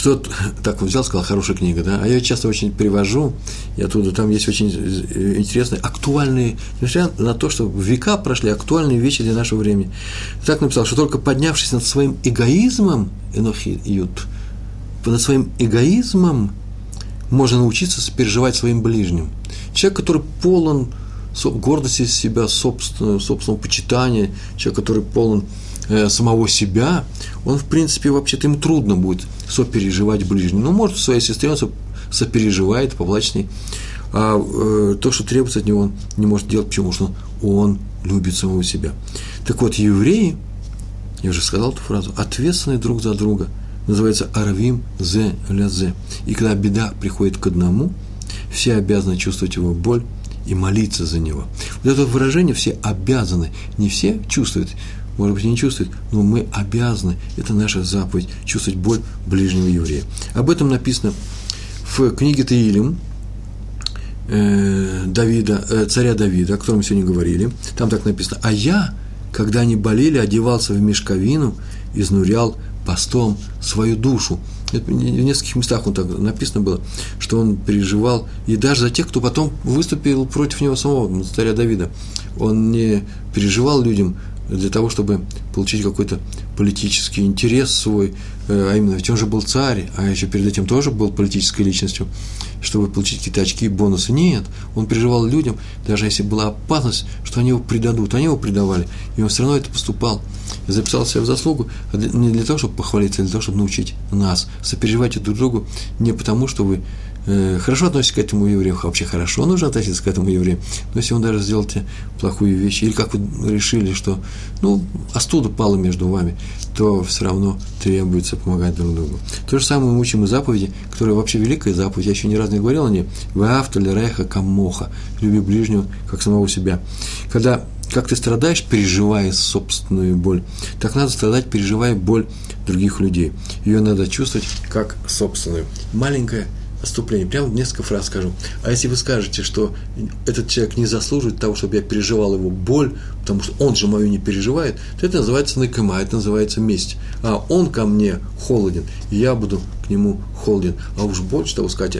что так вот взял, сказал, хорошая книга, да, а я часто очень перевожу, и оттуда там есть очень э, интересные, актуальные, несмотря на то, что века прошли, актуальные вещи для нашего времени. Так написал, что только поднявшись над своим эгоизмом, Энохи Ют, над своим эгоизмом можно научиться сопереживать своим ближним. Человек, который полон гордости себя, собственного, собственного почитания, человек, который полон э, самого себя, он, в принципе, вообще-то ему трудно будет сопереживать ближнему. Ну, может, своей сестре он сопереживает, ней, а э, то, что требуется от него, он не может делать, почему? Что он любит самого себя. Так вот, евреи, я уже сказал эту фразу, ответственны друг за друга, называется «арвим зе лязе». И когда беда приходит к одному, все обязаны чувствовать его боль и молиться за него. Вот это выражение «все обязаны», не все чувствуют, может быть, не чувствуют, но мы обязаны, это наша заповедь, чувствовать боль ближнего еврея. Об этом написано в книге Таилим, э, Давида, э, царя Давида, о котором мы сегодня говорили, там так написано, а я, когда они болели, одевался в мешковину, изнурял постом свою душу. В нескольких местах он так написано было, что он переживал, и даже за тех, кто потом выступил против него самого, царя Давида. Он не переживал людям для того, чтобы получить какой-то политический интерес свой, э, а именно, ведь он же был царь, а еще перед этим тоже был политической личностью, чтобы получить какие-то очки и бонусы. Нет, он переживал людям, даже если была опасность, что они его предадут, они его предавали, и он все равно это поступал. И записал себя в заслугу не для того, чтобы похвалиться, а для того, чтобы научить нас. Сопереживайте друг другу не потому, что вы хорошо относится к этому еврею, вообще хорошо нужно относиться к этому еврею, но если он даже сделал тебе плохую вещь, или как вы решили, что, ну, остуда пала между вами, то все равно требуется помогать друг другу. То же самое мы учим и заповеди, которые вообще великая заповедь, я еще ни разу не говорил о ней, «Ваавталь реха камоха» – «Люби ближнего, как самого себя». Когда как ты страдаешь, переживая собственную боль, так надо страдать, переживая боль других людей. Ее надо чувствовать как собственную. Маленькая отступление, прямо несколько фраз скажу. А если вы скажете, что этот человек не заслуживает того, чтобы я переживал его боль, потому что он же мою не переживает, то это называется накыма, это называется месть. А он ко мне холоден, и я буду к нему холоден. А уж больше того сказать,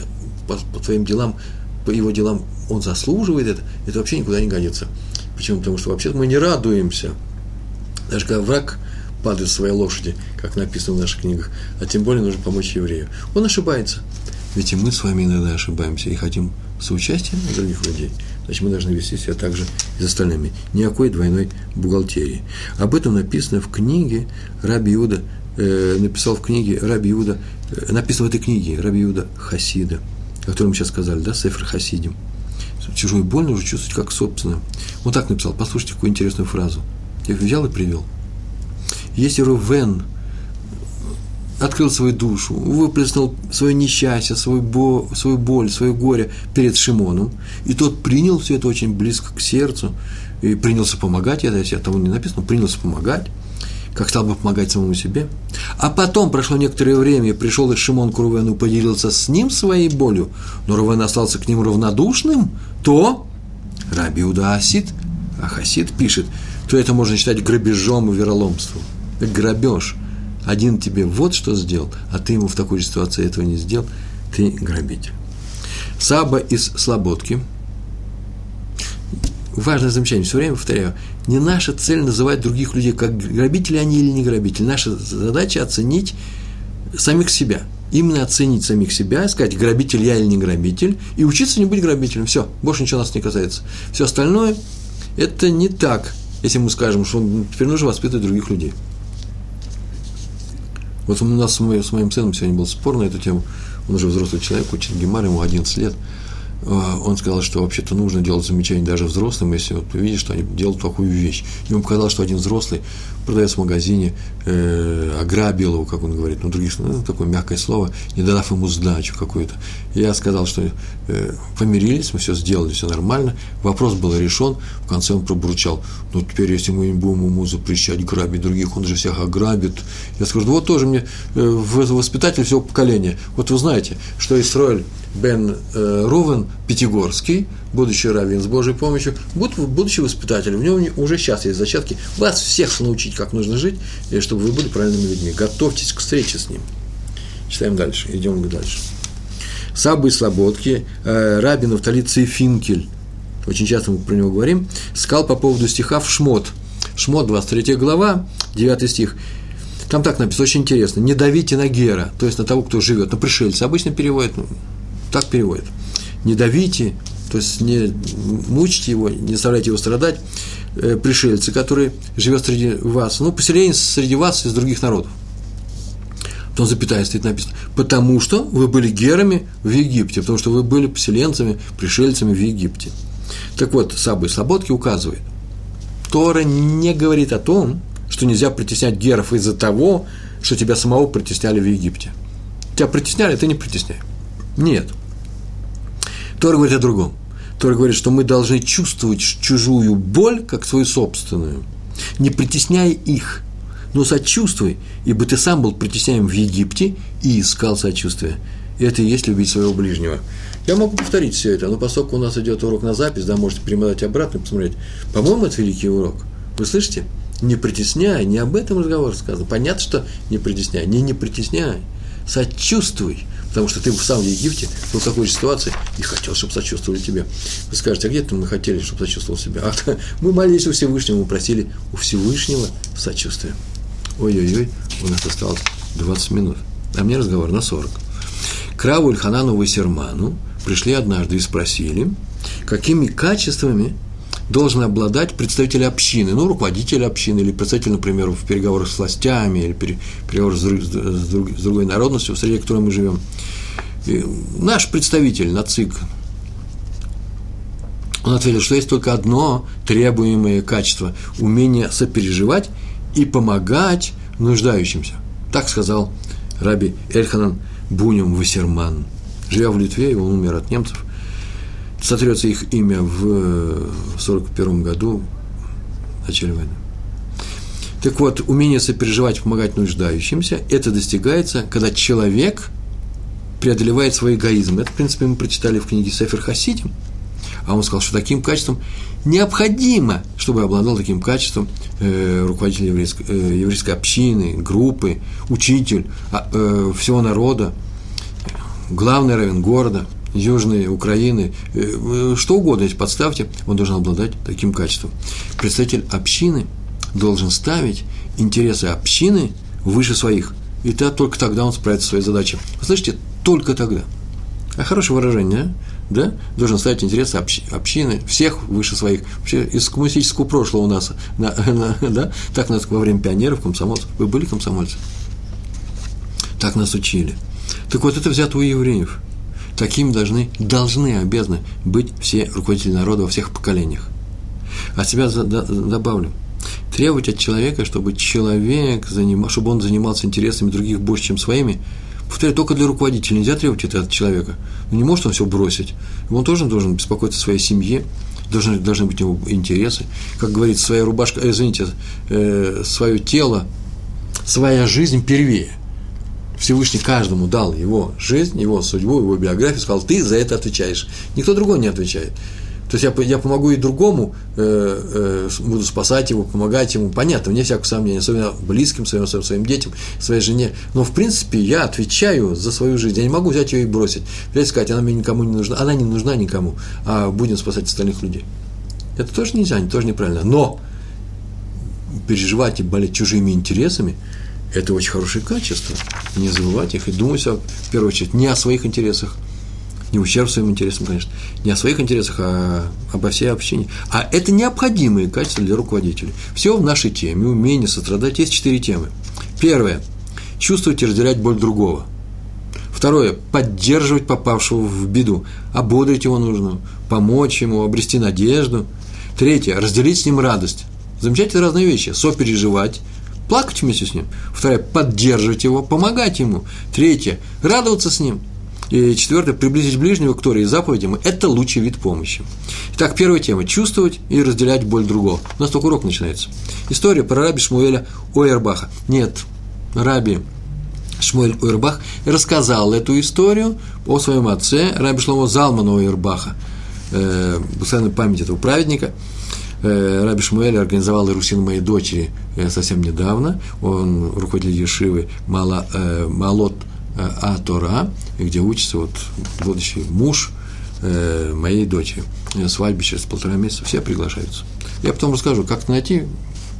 по, по твоим делам, по его делам он заслуживает это, это вообще никуда не годится. Почему? Потому что вообще мы не радуемся. Даже когда враг падает своей лошади, как написано в наших книгах, а тем более нужно помочь еврею. Он ошибается. Ведь и мы с вами иногда ошибаемся и хотим соучастия других людей. Значит, мы должны вести себя так же и с остальными. Никакой двойной бухгалтерии. Об этом написано в книге Раби Иуда, э, написал в книге Раби Иуда, э, написано в этой книге Раби Иуда Хасида, о котором мы сейчас сказали, да, Сефер Хасидим. Чужую боль нужно чувствовать как собственную. Он так написал, послушайте какую интересную фразу. Я взял и привел. Если Рувен – открыл свою душу, выплеснул свое несчастье, свою, бо, свою боль, свое горе перед Шимоном, и тот принял все это очень близко к сердцу, и принялся помогать, это я того не написано, принялся помогать, как стал бы помогать самому себе. А потом прошло некоторое время, пришел и Шимон к Рувену, поделился с ним своей болью, но Рувен остался к ним равнодушным, то Раби Уда Асид, а Хасид пишет, то это можно считать грабежом и вероломством. Это грабеж – один тебе вот что сделал, а ты ему в такой же ситуации этого не сделал, ты грабитель. Саба из Слободки. Важное замечание, все время повторяю, не наша цель называть других людей как грабители они или не грабители. Наша задача оценить самих себя. Именно оценить самих себя, сказать, грабитель я или не грабитель, и учиться не быть грабителем. Все, больше ничего нас не касается. Все остальное – это не так, если мы скажем, что теперь нужно воспитывать других людей. Вот у нас с моим, сыном сегодня был спор на эту тему. Он уже взрослый человек, учит Гемар, ему 11 лет. А, он сказал, что вообще-то нужно делать замечания даже взрослым, если вот видишь, что они делают плохую вещь. Ему показалось, что один взрослый продавец в магазине э, ограбил его, как он говорит, ну, других, ну, такое мягкое слово, не дав ему сдачу какую-то. Я сказал, что э, помирились, мы все сделали, все нормально, вопрос был решен, в конце он пробурчал, ну, теперь, если мы не будем ему запрещать грабить других, он же всех ограбит. Я скажу, ну, вот тоже мне э, воспитатель всего поколения. Вот вы знаете, что Исраиль Бен э, Рувен Пятигорский, будущий раввин с Божьей помощью, будущий воспитатель. У него уже сейчас есть зачатки вас всех научить, как нужно жить, и чтобы вы были правильными людьми. Готовьтесь к встрече с ним. Читаем дальше, идем дальше. Сабы и Слободки, э, Рабин Автали Цейфинкель, очень часто мы про него говорим, сказал по поводу стиха в Шмот. Шмот, 23 глава, 9 стих. Там так написано, очень интересно. Не давите на Гера, то есть на того, кто живет, на пришельца. Обычно переводят, ну, так переводят. Не давите то есть не мучите его, не заставляйте его страдать, э, пришельцы, которые живет среди вас, ну, поселение среди вас из других народов. Потом запятая стоит написано, потому что вы были герами в Египте, потому что вы были поселенцами, пришельцами в Египте. Так вот, Сабы Слободки указывает, Тора не говорит о том, что нельзя притеснять геров из-за того, что тебя самого притесняли в Египте. Тебя притесняли, ты не притесняй. Нет. Тора говорит о другом. Тора говорит, что мы должны чувствовать чужую боль, как свою собственную, не притесняя их, но сочувствуй, ибо ты сам был притесняем в Египте и искал сочувствия. Это и есть любить своего ближнего. Я могу повторить все это, но поскольку у нас идет урок на запись, да, можете перемотать обратно и посмотреть. По-моему, это великий урок. Вы слышите? Не притесняй, не об этом разговор сказано. Понятно, что не притесняй, не не притесняй. Сочувствуй, потому что ты в Египте был в такой ситуации и хотел, чтобы сочувствовали тебе. Вы скажете, а где-то мы хотели, чтобы сочувствовал себя? А мы молились у Всевышнего, мы просили у Всевышнего сочувствия. Ой-ой-ой, у нас осталось 20 минут. А мне разговор на 40. Краву Ильханану Васерману пришли однажды и спросили, какими качествами должен обладать представитель общины, ну, руководитель общины, или представитель, например, в переговорах с властями, или переговорах с, друг, с, друг, с другой народностью, в среде которой мы живем. И наш представитель, НАЦИК, он ответил, что есть только одно требуемое качество – умение сопереживать и помогать нуждающимся. Так сказал раби Эльханан Бунем Вассерман. Живя в Литве, он умер от немцев. Сотрется их имя в 1941 году, в начале войны. Так вот, умение сопереживать, помогать нуждающимся, это достигается, когда человек преодолевает свой эгоизм. Это, в принципе, мы прочитали в книге Сефер Хасидим. А он сказал, что таким качеством необходимо, чтобы обладал таким качеством э, руководитель еврейской, э, еврейской общины, группы, учитель а, э, всего народа, главный равен города, Южной Украины, э, что угодно, если подставьте, он должен обладать таким качеством. Представитель общины должен ставить интересы общины выше своих. И то, только тогда он справится со своей задачей. Слышите, только тогда. А хорошее выражение, а? да, должен ставить интересы общ, общины, всех выше своих. Вообще из коммунистического прошлого у нас, на, на, да, так нас во время пионеров, комсомольцев, вы были комсомольцы? Так нас учили. Так вот, это взято у евреев. Такими должны, должны, обязаны быть все руководители народа во всех поколениях. А себя за, да, добавлю. Требовать от человека, чтобы человек, заним, чтобы он занимался интересами других больше, чем своими – Повторяю, только для руководителя нельзя требовать это от человека. Ну, не может он все бросить. Он тоже должен беспокоиться о своей семье, должны, должны быть у него интересы. Как говорится, своя рубашка, э, извините, э, свое тело, своя жизнь первее. Всевышний каждому дал его жизнь, его судьбу, его биографию, сказал, ты за это отвечаешь. Никто другой не отвечает. То есть я, я помогу и другому, э, э, буду спасать его, помогать ему, понятно, вне всякого сомнения, особенно близким своим, особенно своим детям, своей жене. Но в принципе я отвечаю за свою жизнь. Я не могу взять ее и бросить. Взять сказать, она мне никому не нужна, она не нужна никому, а будем спасать остальных людей. Это тоже нельзя, тоже неправильно. Но переживать и болеть чужими интересами – это очень хорошее качество. Не забывать их и думать, в первую очередь, не о своих интересах – не ущерб своим интересам, конечно, не о своих интересах, а обо всей общине. А это необходимые качества для руководителей. Все в нашей теме, умение сострадать, есть четыре темы. Первое – чувствовать и разделять боль другого. Второе – поддерживать попавшего в беду, ободрить его нужно, помочь ему, обрести надежду. Третье – разделить с ним радость. Замечательные разные вещи. Сопереживать, плакать вместе с ним. Второе – поддерживать его, помогать ему. Третье – радоваться с ним – и четвертое, приблизить ближнего к Торе и заповедям – это лучший вид помощи. Итак, первая тема – чувствовать и разделять боль другого. У нас только урок начинается. История про раби Шмуэля Ойербаха. Нет, раби Шмуэль Ойербах рассказал эту историю о своем отце, раби Шломо Залману Ойербаха, э, память этого праведника – Раби Шмуэль организовал Ирусин моей дочери э, совсем недавно. Он руководитель Ешивы Мала, э, Малот Э, а Тора, где учится вот будущий муж э, моей дочери. Свадьбе через полтора месяца все приглашаются. Я потом расскажу, как найти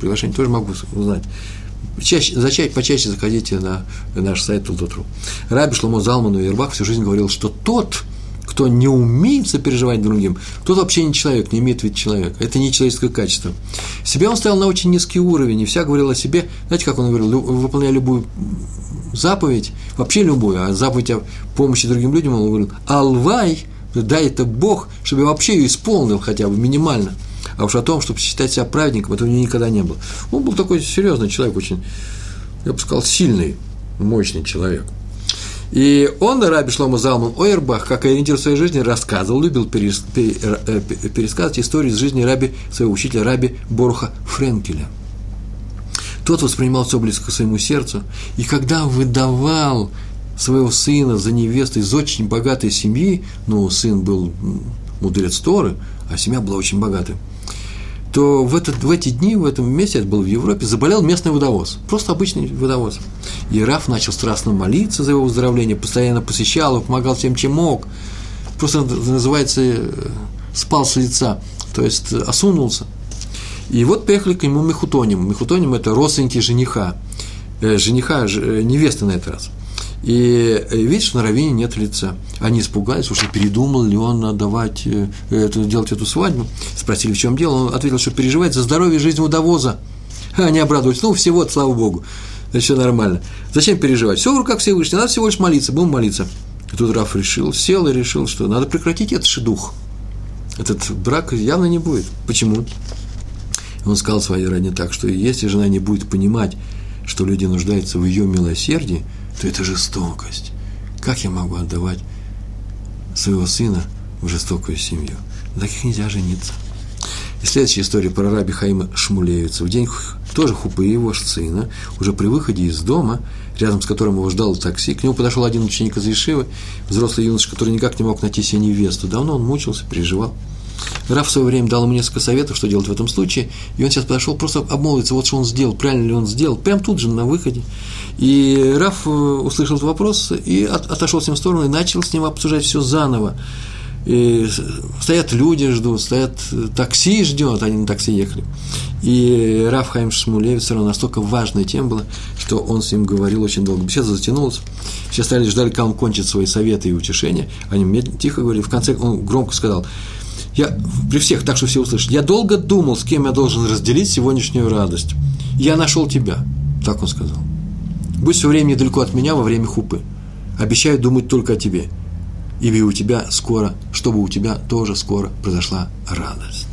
приглашение, тоже могу узнать. Чаще, зачать, почаще заходите на наш сайт Толдотру. Раби Шломо Залману Ирбах всю жизнь говорил, что тот, кто не умеет сопереживать другим, тот вообще не человек, не имеет вид человека. Это не человеческое качество. Себя он ставил на очень низкий уровень, и вся говорил о себе, знаете, как он говорил, выполняя любую заповедь, вообще любую, а заповедь о помощи другим людям, он говорил, алвай, дай это Бог, чтобы я вообще ее исполнил хотя бы минимально. А уж о том, чтобы считать себя праведником, этого у него никогда не было. Он был такой серьезный человек, очень, я бы сказал, сильный, мощный человек – и он, Раби Шлома Залман Ойербах, как ориентир своей жизни, рассказывал, любил э, пересказывать истории из жизни Раби, своего учителя Раби Боруха Френкеля. Тот воспринимал все близко к своему сердцу, и когда выдавал своего сына за невесту из очень богатой семьи, ну, сын был мудрец Торы, а семья была очень богатая – то в, этот, в эти дни, в этом месте, это был в Европе, заболел местный водовоз, просто обычный водовоз. И Раф начал страстно молиться за его выздоровление, постоянно посещал его, помогал всем, чем мог. Просто называется э, спал с лица, то есть э, осунулся. И вот приехали к нему Мехутоним. Мехутоним – это родственники жениха, э, жениха, э, невесты на этот раз. И видишь, что на равине нет лица. Они испугались, уж передумал ли он отдавать, э, это, делать эту свадьбу. Спросили, в чем дело. Он ответил, что переживает за здоровье и жизнь водовоза. Они обрадовались. Ну, всего, слава Богу. Это все нормально. Зачем переживать? Все в руках Всевышнего. Надо всего лишь молиться. Будем молиться. И тут Раф решил, сел и решил, что надо прекратить этот шедух. Этот брак явно не будет. Почему? Он сказал своей родне так, что если жена не будет понимать, что люди нуждаются в ее милосердии, то это жестокость. Как я могу отдавать своего сына в жестокую семью? На таких нельзя жениться. И следующая история про раби Хаима Шмулевица. В день тоже хупы его сына, уже при выходе из дома, рядом с которым его ждал такси, к нему подошел один ученик из Ешивы, взрослый юноша, который никак не мог найти себе невесту. Давно он мучился, переживал. Раф в свое время дал ему несколько советов, что делать в этом случае, и он сейчас подошел просто обмолвиться, вот что он сделал, правильно ли он сделал, прямо тут же на выходе. И Раф э, услышал этот вопрос и от, отошел с ним в сторону и начал с ним обсуждать все заново. И стоят люди, ждут, стоят э, такси ждет, они на такси ехали. И Раф Хайм Шмулевич все равно настолько важная тема была, что он с ним говорил очень долго. Беседа затянулась. Все стали ждали, когда он кончит свои советы и утешения. Они мне тихо говорили. В конце он громко сказал, я при всех, так что все услышат, я долго думал, с кем я должен разделить сегодняшнюю радость. Я нашел тебя, так он сказал. Будь все время недалеко от меня во время хупы. Обещаю думать только о тебе. И у тебя скоро, чтобы у тебя тоже скоро произошла радость.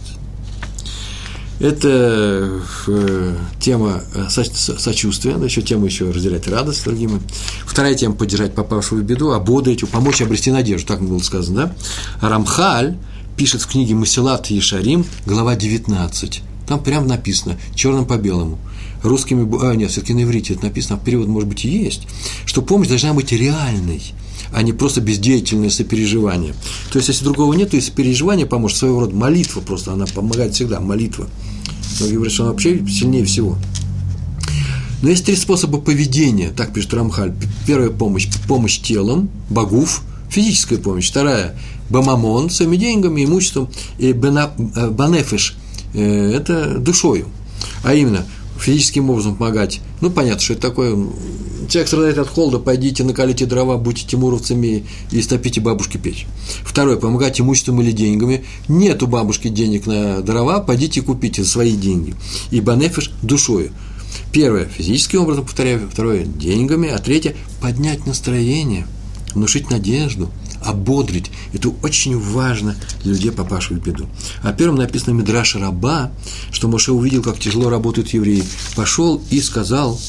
Это э, тема э, сочувствия, да, еще тема еще разделять радость с другими. Вторая тема – поддержать попавшую в беду, ободрить, помочь обрести надежду, так было сказано, да? Рамхаль пишет в книге Масилат Ешарим, глава 19. Там прямо написано, черным по белому – русскими, а, нет, все-таки на иврите это написано, а перевод, может быть, и есть, что помощь должна быть реальной, а не просто бездеятельное сопереживание. То есть, если другого нет, то есть переживание поможет, своего рода молитва просто, она помогает всегда, молитва. Многие говорят, что она вообще сильнее всего. Но есть три способа поведения, так пишет Рамхаль. Первая помощь – помощь телом, богов, физическая помощь. Вторая – бамамон, своими деньгами, имуществом. И э, банефиш э, – это душою. А именно, физическим образом помогать. Ну, понятно, что это такое. Человек страдает от холода, пойдите, накалите дрова, будьте тимуровцами и стопите бабушке печь. Второе, помогать имуществом или деньгами. Нет у бабушки денег на дрова, пойдите купите свои деньги. И банефиш душою. Первое, физическим образом, повторяю. Второе, деньгами. А третье, поднять настроение, внушить надежду – ободрить. Это очень важно для людей, попавших в беду. А первым написано Мидраш Раба, что Моше увидел, как тяжело работают евреи. Пошел и сказал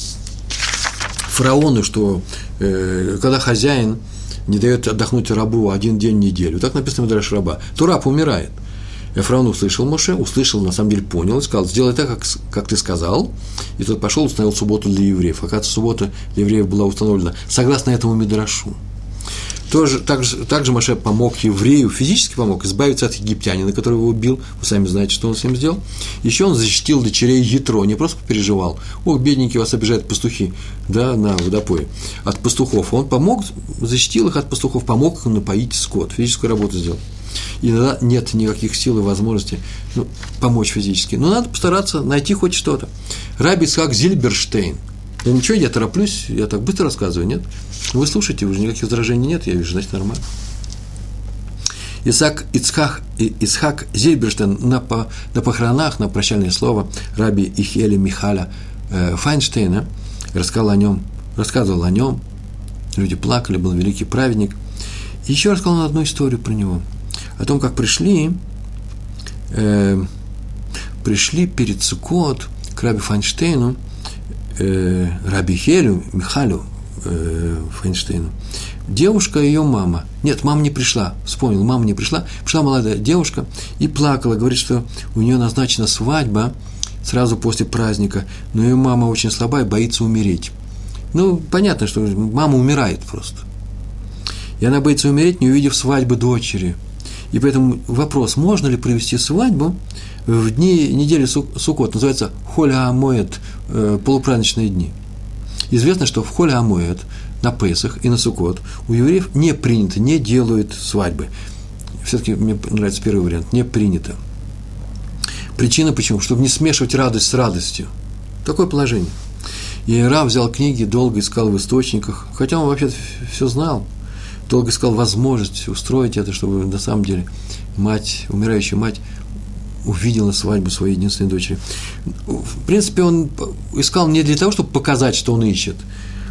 фараону, что э, когда хозяин не дает отдохнуть рабу один день в неделю, так написано Мидраш Раба, то раб умирает. И фараон услышал Моше, услышал, на самом деле понял, и сказал, сделай так, как, как ты сказал. И тот пошел, установил субботу для евреев. Оказывается, суббота для евреев была установлена согласно этому Мидрашу. Тоже, также, также Маше помог еврею, физически помог избавиться от египтянина, который его убил. Вы сами знаете, что он с ним сделал. Еще он защитил дочерей Ятро, не просто переживал. Ох, бедненькие вас обижают пастухи, да, на водопое. От пастухов. Он помог, защитил их от пастухов, помог им напоить скот, физическую работу сделал. И иногда нет никаких сил и возможности ну, помочь физически. Но надо постараться найти хоть что-то. Раби как Зильберштейн – я ничего, я тороплюсь, я так быстро рассказываю, нет? Вы слушаете, уже никаких возражений нет, я вижу, значит, нормально. Исаак Ицхак, Зильберштейн на, по, на похоронах, на прощальное слово раби Ихеля Михаля э, Файнштейна рассказал о нем, рассказывал о нем, люди плакали, был великий праведник. Еще рассказал одну историю про него, о том, как пришли, э, пришли перед Сукот к раби Файнштейну, э, раби Хелю, Михалю э, Файнштейну, девушка ее мама. Нет, мама не пришла, вспомнил, мама не пришла. Пришла молодая девушка и плакала, говорит, что у нее назначена свадьба сразу после праздника, но ее мама очень слабая, боится умереть. Ну, понятно, что мама умирает просто. И она боится умереть, не увидев свадьбы дочери. И поэтому вопрос, можно ли провести свадьбу в дни недели Суккот, называется Холя Амоэт, э, полупраздничные дни. Известно, что в Холя на Песах и на Суккот у евреев не принято, не делают свадьбы. Все-таки мне нравится первый вариант, не принято. Причина почему? Чтобы не смешивать радость с радостью. Такое положение. И Рав взял книги, долго искал в источниках, хотя он вообще все знал, долго искал возможность устроить это, чтобы на самом деле мать, умирающая мать, увидела свадьбу своей единственной дочери. В принципе, он искал не для того, чтобы показать, что он ищет,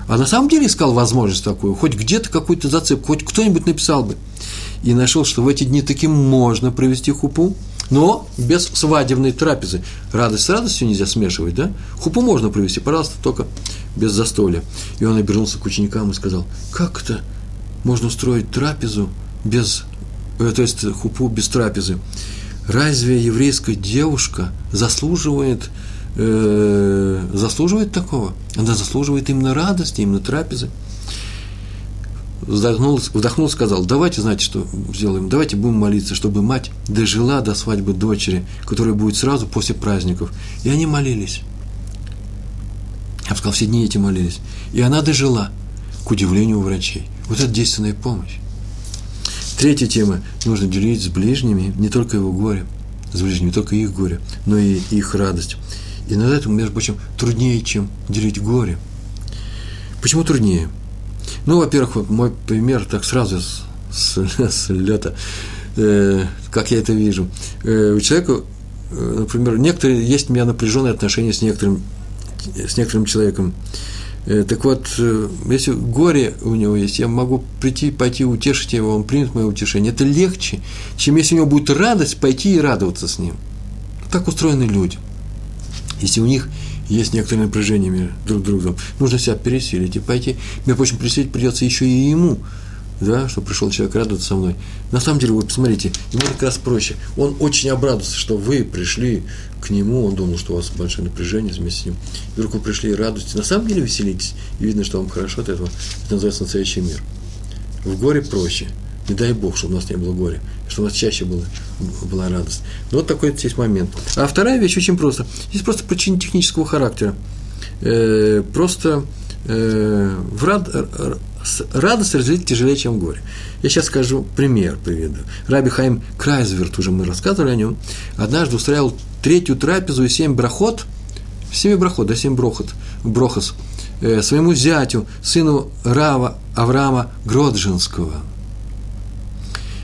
а на самом деле искал возможность такую, хоть где-то какую-то зацепку, хоть кто-нибудь написал бы. И нашел, что в эти дни таки можно провести хупу, но без свадебной трапезы. Радость с радостью нельзя смешивать, да? Хупу можно провести, пожалуйста, только без застолья. И он обернулся к ученикам и сказал, как это можно устроить трапезу без, э, то есть хупу без трапезы? Разве еврейская девушка заслуживает э, заслуживает такого. Она заслуживает именно радости, именно трапезы. Вздохнул, вздохнул, сказал, давайте, знаете, что сделаем, давайте будем молиться, чтобы мать дожила до свадьбы дочери, которая будет сразу после праздников. И они молились. Я бы сказал, все дни эти молились. И она дожила, к удивлению врачей. Вот это действенная помощь. Третья тема. Нужно делить с ближними не только его горе, с ближними, не только их горе, но и их радость. И над этим, между прочим, труднее, чем делить горе. Почему труднее? Ну, во-первых, вот мой пример так сразу с, с, с лета, э, как я это вижу. Э, у человека, э, например, некоторые, есть у меня напряженные отношения с некоторым, с некоторым человеком. Так вот, э, если горе у него есть, я могу прийти, пойти утешить его, он примет мое утешение. Это легче, чем если у него будет радость, пойти и радоваться с ним. Так устроены люди если у них есть некоторое напряжение между друг другом, нужно себя пересилить и пойти. Мне, прочим, пересилить придется еще и ему, да, что пришел человек радоваться со мной. На самом деле, вы посмотрите, ему как раз проще. Он очень обрадовался, что вы пришли к нему, он думал, что у вас большое напряжение вместе с ним. И вдруг вы пришли и радуетесь. На самом деле веселитесь, и видно, что вам хорошо от этого. Это называется настоящий мир. В горе проще. Не дай Бог, чтобы у нас не было горя, чтобы у нас чаще было, была радость. Но вот такой здесь момент. А вторая вещь очень просто. Здесь просто причина технического характера. Э, просто э, в рад, радость разделить тяжелее, чем горе. Я сейчас скажу пример, приведу. Раби Хайм Крайзверт, уже мы рассказывали о нем, однажды устраивал третью трапезу и семь брахот, семь брахот, да, семь брохот, брохос, э, своему зятю, сыну Рава Авраама Гроджинского –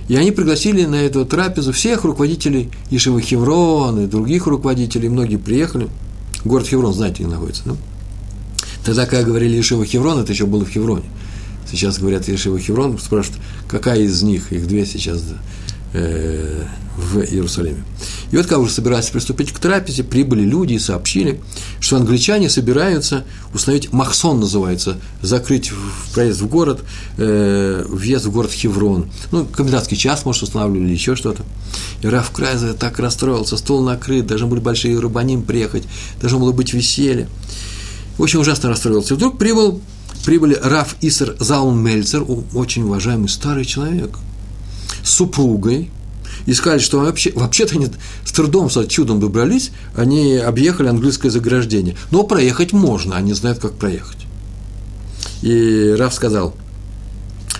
и они пригласили на эту трапезу всех руководителей Ишивы Хеврон и других руководителей. Многие приехали. Город Хеврон, знаете, где находится, да? Тогда, когда говорили Ишива Хеврон, это еще было в Хевроне. Сейчас говорят Ишива Хеврон, спрашивают, какая из них, их две сейчас, да, э, в Иерусалиме. И вот, когда уже собирались приступить к трапезе, прибыли люди и сообщили, что англичане собираются установить, Махсон называется, закрыть проезд в город, э, въезд в город Хеврон. Ну, комендантский час, может, устанавливали еще что-то. И Раф Крайзер так расстроился, стол накрыт, должны были большие рыбаним приехать, должно было быть веселье. Очень ужасно расстроился. И вдруг прибыл, прибыли Раф Исер Заун Мельцер, очень уважаемый старый человек, супругой, и сказали, что вообще, вообще-то они с трудом, с чудом добрались, они объехали английское заграждение. Но проехать можно, они знают, как проехать. И Раф сказал,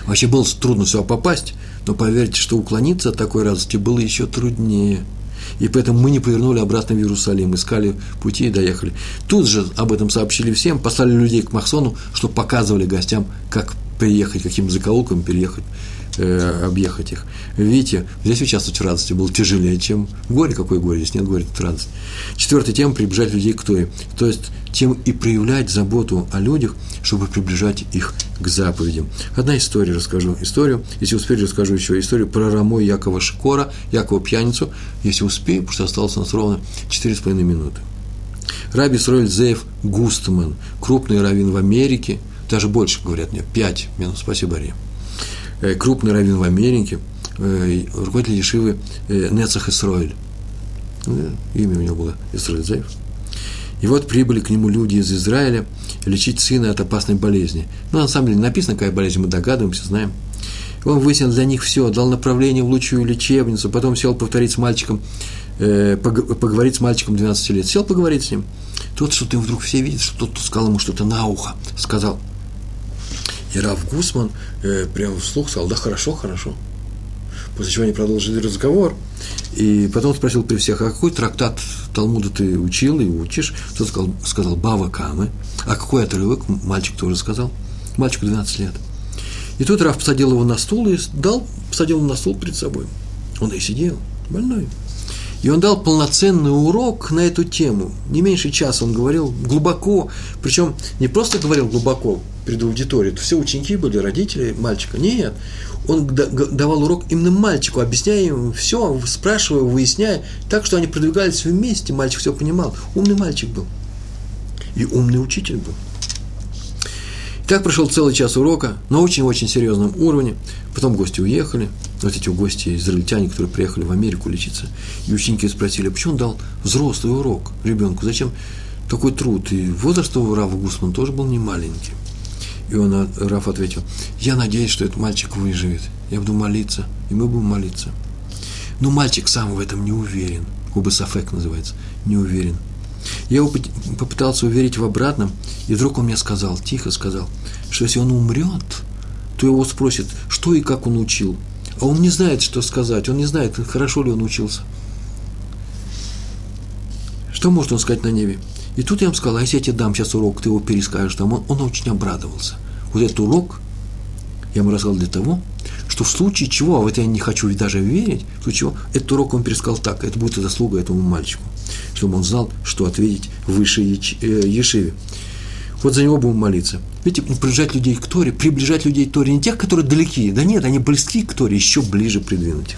вообще было трудно сюда попасть, но поверьте, что уклониться от такой радости было еще труднее. И поэтому мы не повернули обратно в Иерусалим, искали пути и доехали. Тут же об этом сообщили всем, послали людей к Махсону, чтобы показывали гостям, как приехать, каким закоулком переехать, э, объехать их. Видите, здесь участвовать в радости было тяжелее, чем горе. Какое горе? Здесь нет горя, тут радость. Четвертая тема – приближать людей к Торе. То есть, тем и проявлять заботу о людях, чтобы приближать их к заповедям. Одна история расскажу. Историю, если успею, расскажу еще историю про Рамо Якова Шикора, Якова Пьяницу. Если успею, потому что осталось у нас ровно 4,5 минуты. Раби Сроэль Зеев Густман, крупный раввин в Америке, даже больше, говорят мне, 5 минут, спасибо, Ария. Э, крупный раввин в Америке, э, руководитель Ешивы э, Нецах Исроэль. Имя у него было Исроэль Зеев. И вот прибыли к нему люди из Израиля лечить сына от опасной болезни. Ну, на самом деле, написано, какая болезнь, мы догадываемся, знаем. Он выяснил для них все, дал направление в лучшую лечебницу, потом сел повторить с мальчиком, э, поговорить с мальчиком 12 лет. Сел поговорить с ним. Тот что-то вдруг все видят, что тот сказал ему что-то на ухо. Сказал. И Раф Гусман э, прямо вслух сказал, да хорошо, хорошо. После чего они продолжили разговор. И потом спросил при всех, а какой трактат Талмуда ты учил и учишь? Тот сказал, сказал Бава Камы. А какой отрывок? Мальчик тоже сказал. Мальчику 12 лет. И тут Раф посадил его на стул и дал, посадил его на стул перед собой. Он и сидел, больной. И он дал полноценный урок на эту тему. Не меньше часа он говорил глубоко, причем не просто говорил глубоко перед аудиторией, это все ученики были, родители мальчика. Нет, он давал урок именно мальчику, объясняя ему все, спрашивая, выясняя, так что они продвигались вместе, мальчик все понимал. Умный мальчик был. И умный учитель был. Так прошел целый час урока на очень-очень серьезном уровне. Потом гости уехали, вот эти гости, израильтяне, которые приехали в Америку лечиться. И ученики спросили, а почему он дал взрослый урок ребенку? Зачем такой труд? И возраст у Рава Гусман тоже был не маленький. И он, Раф ответил, я надеюсь, что этот мальчик выживет. Я буду молиться, и мы будем молиться. Но мальчик сам в этом не уверен. Губы Сафек называется, не уверен. Я его попытался уверить в обратном, и вдруг он мне сказал, тихо сказал, что если он умрет, то его спросят, что и как он учил. А он не знает, что сказать, он не знает, хорошо ли он учился. Что может он сказать на небе? И тут я ему сказал, а если я тебе дам сейчас урок, ты его перескажешь там, он, он очень обрадовался. Вот этот урок я ему рассказал для того, что в случае чего, а в это я не хочу даже верить, в случае чего, этот урок он пересказал так, это будет заслуга этому мальчику, чтобы он знал, что ответить в высшей э, Ешиве. Вот за него будем молиться. Видите, приближать людей к Торе, приближать людей к Торе, не тех, которые далеки, да нет, они близки к Торе, еще ближе придвинуть их.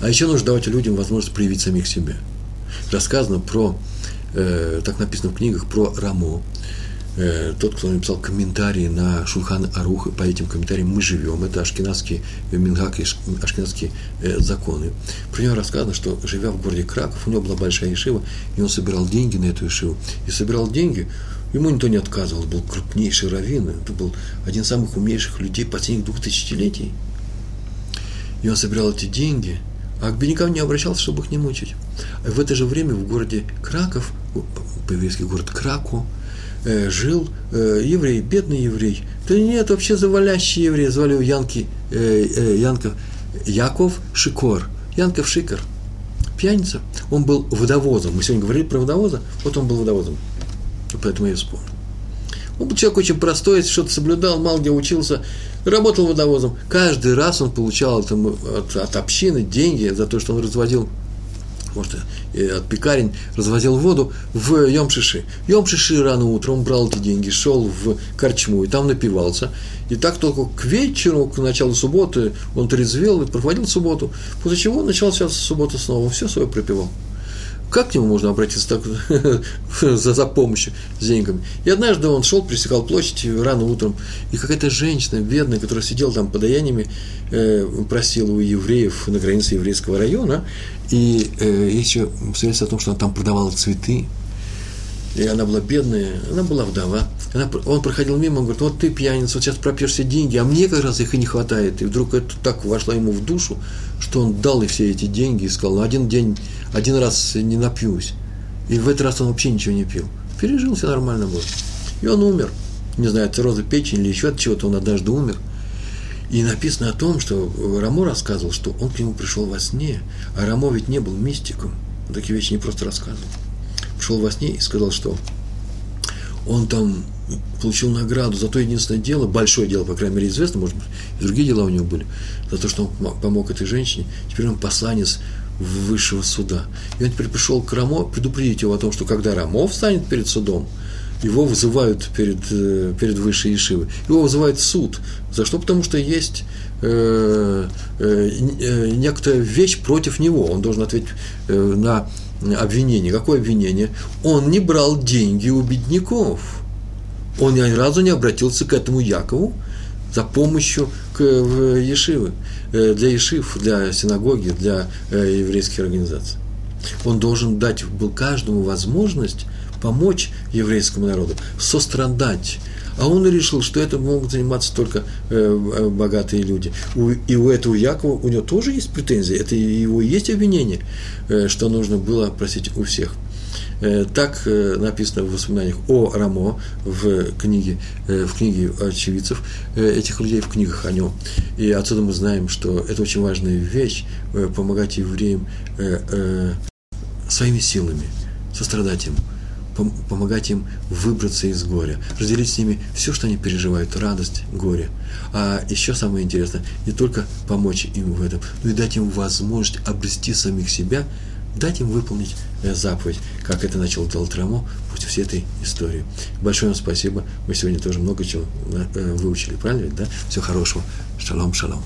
А еще нужно давать людям возможность проявить самих себя. Рассказано про, э, так написано в книгах, про Рамо, Э, тот, кто написал комментарии на Шулхан Арух, по этим комментариям мы живем, это ашкенадские мингак и ашкенадские э, законы. Про него рассказано, что живя в городе Краков, у него была большая ешива, и он собирал деньги на эту ешиву. И собирал деньги, ему никто не отказывал, был крупнейший раввин, это был один из самых умнейших людей последних двух тысячелетий. И он собирал эти деньги, а к беднякам не обращался, чтобы их не мучить. А в это же время в городе Краков, по-еврейски город Крако, э, жил э, еврей, бедный еврей. Да нет, вообще завалящий еврей, звали его Янки, э, э, Янков, Яков Шикор, Янков Шикор, пьяница. Он был водовозом, мы сегодня говорили про водовоза, вот он был водовозом, поэтому я вспомнил. Он был человек очень простой, что-то соблюдал, мало где учился, работал водовозом. Каждый раз он получал от, от, от общины деньги за то, что он разводил может, от пекарень развозил воду в Йом-Шиши. Йом-Шиши рано утром брал эти деньги, шел в корчму и там напивался. И так только к вечеру, к началу субботы он трезвел и проводил субботу, после чего начал сейчас суббота снова, все свое пропивал. Как к нему можно обратиться так, за, за помощью с деньгами? И однажды он шел, пересекал площадь рано утром, и какая-то женщина бедная, которая сидела там подаяниями, э, просила у евреев на границе еврейского района, и э, еще свидетельство о том, что она там продавала цветы, и она была бедная, она была вдова. Она, он проходил мимо, он говорит, вот ты пьяница, вот сейчас пропьешь все деньги, а мне как раз их и не хватает. И вдруг это так вошло ему в душу, что он дал ей все эти деньги и сказал, «Ну, один день, один раз не напьюсь. И в этот раз он вообще ничего не пил. Пережил, все нормально было. И он умер. Не знаю, цирроза печени или еще от чего-то он однажды умер. И написано о том, что Рамо рассказывал, что он к нему пришел во сне, а Рамо ведь не был мистиком. Такие вещи не просто рассказывал. Пришел во сне и сказал, что он там получил награду за то единственное дело, большое дело, по крайней мере, известно, может быть, и другие дела у него были, за то, что он помог этой женщине. Теперь он посланец высшего суда. И он теперь пришел к Рамо предупредить его о том, что когда Рамо встанет перед судом, его вызывают перед, э, перед высшей Ешивой, его вызывает суд. За что? Потому что есть э, э, э, некоторая вещь против него. Он должен ответить э, на обвинение. Какое обвинение? Он не брал деньги у бедняков. Он ни разу не обратился к этому Якову за помощью к Ешивы, э, для Ешив, для синагоги, для э, еврейских организаций. Он должен дать был каждому возможность помочь еврейскому народу, сострадать. А он решил, что это могут заниматься только э, богатые люди. и у этого Якова, у него тоже есть претензии, это его есть обвинение, что нужно было просить у всех – Э, так э, написано в воспоминаниях о Рамо в книге, э, в книге очевидцев этих людей, в книгах о нем. И отсюда мы знаем, что это очень важная вещь – помогать евреям своими силами, сострадать им, помогать им выбраться из горя, разделить с ними все, что они переживают, радость, горе. А еще самое интересное, не только помочь им в этом, но и дать им возможность обрести самих себя – дать им выполнить э, заповедь, как это начал делать пусть всей этой истории. Большое вам спасибо. Мы сегодня тоже много чего э, выучили, правильно? Да? Всего хорошего. Шалом, шалом.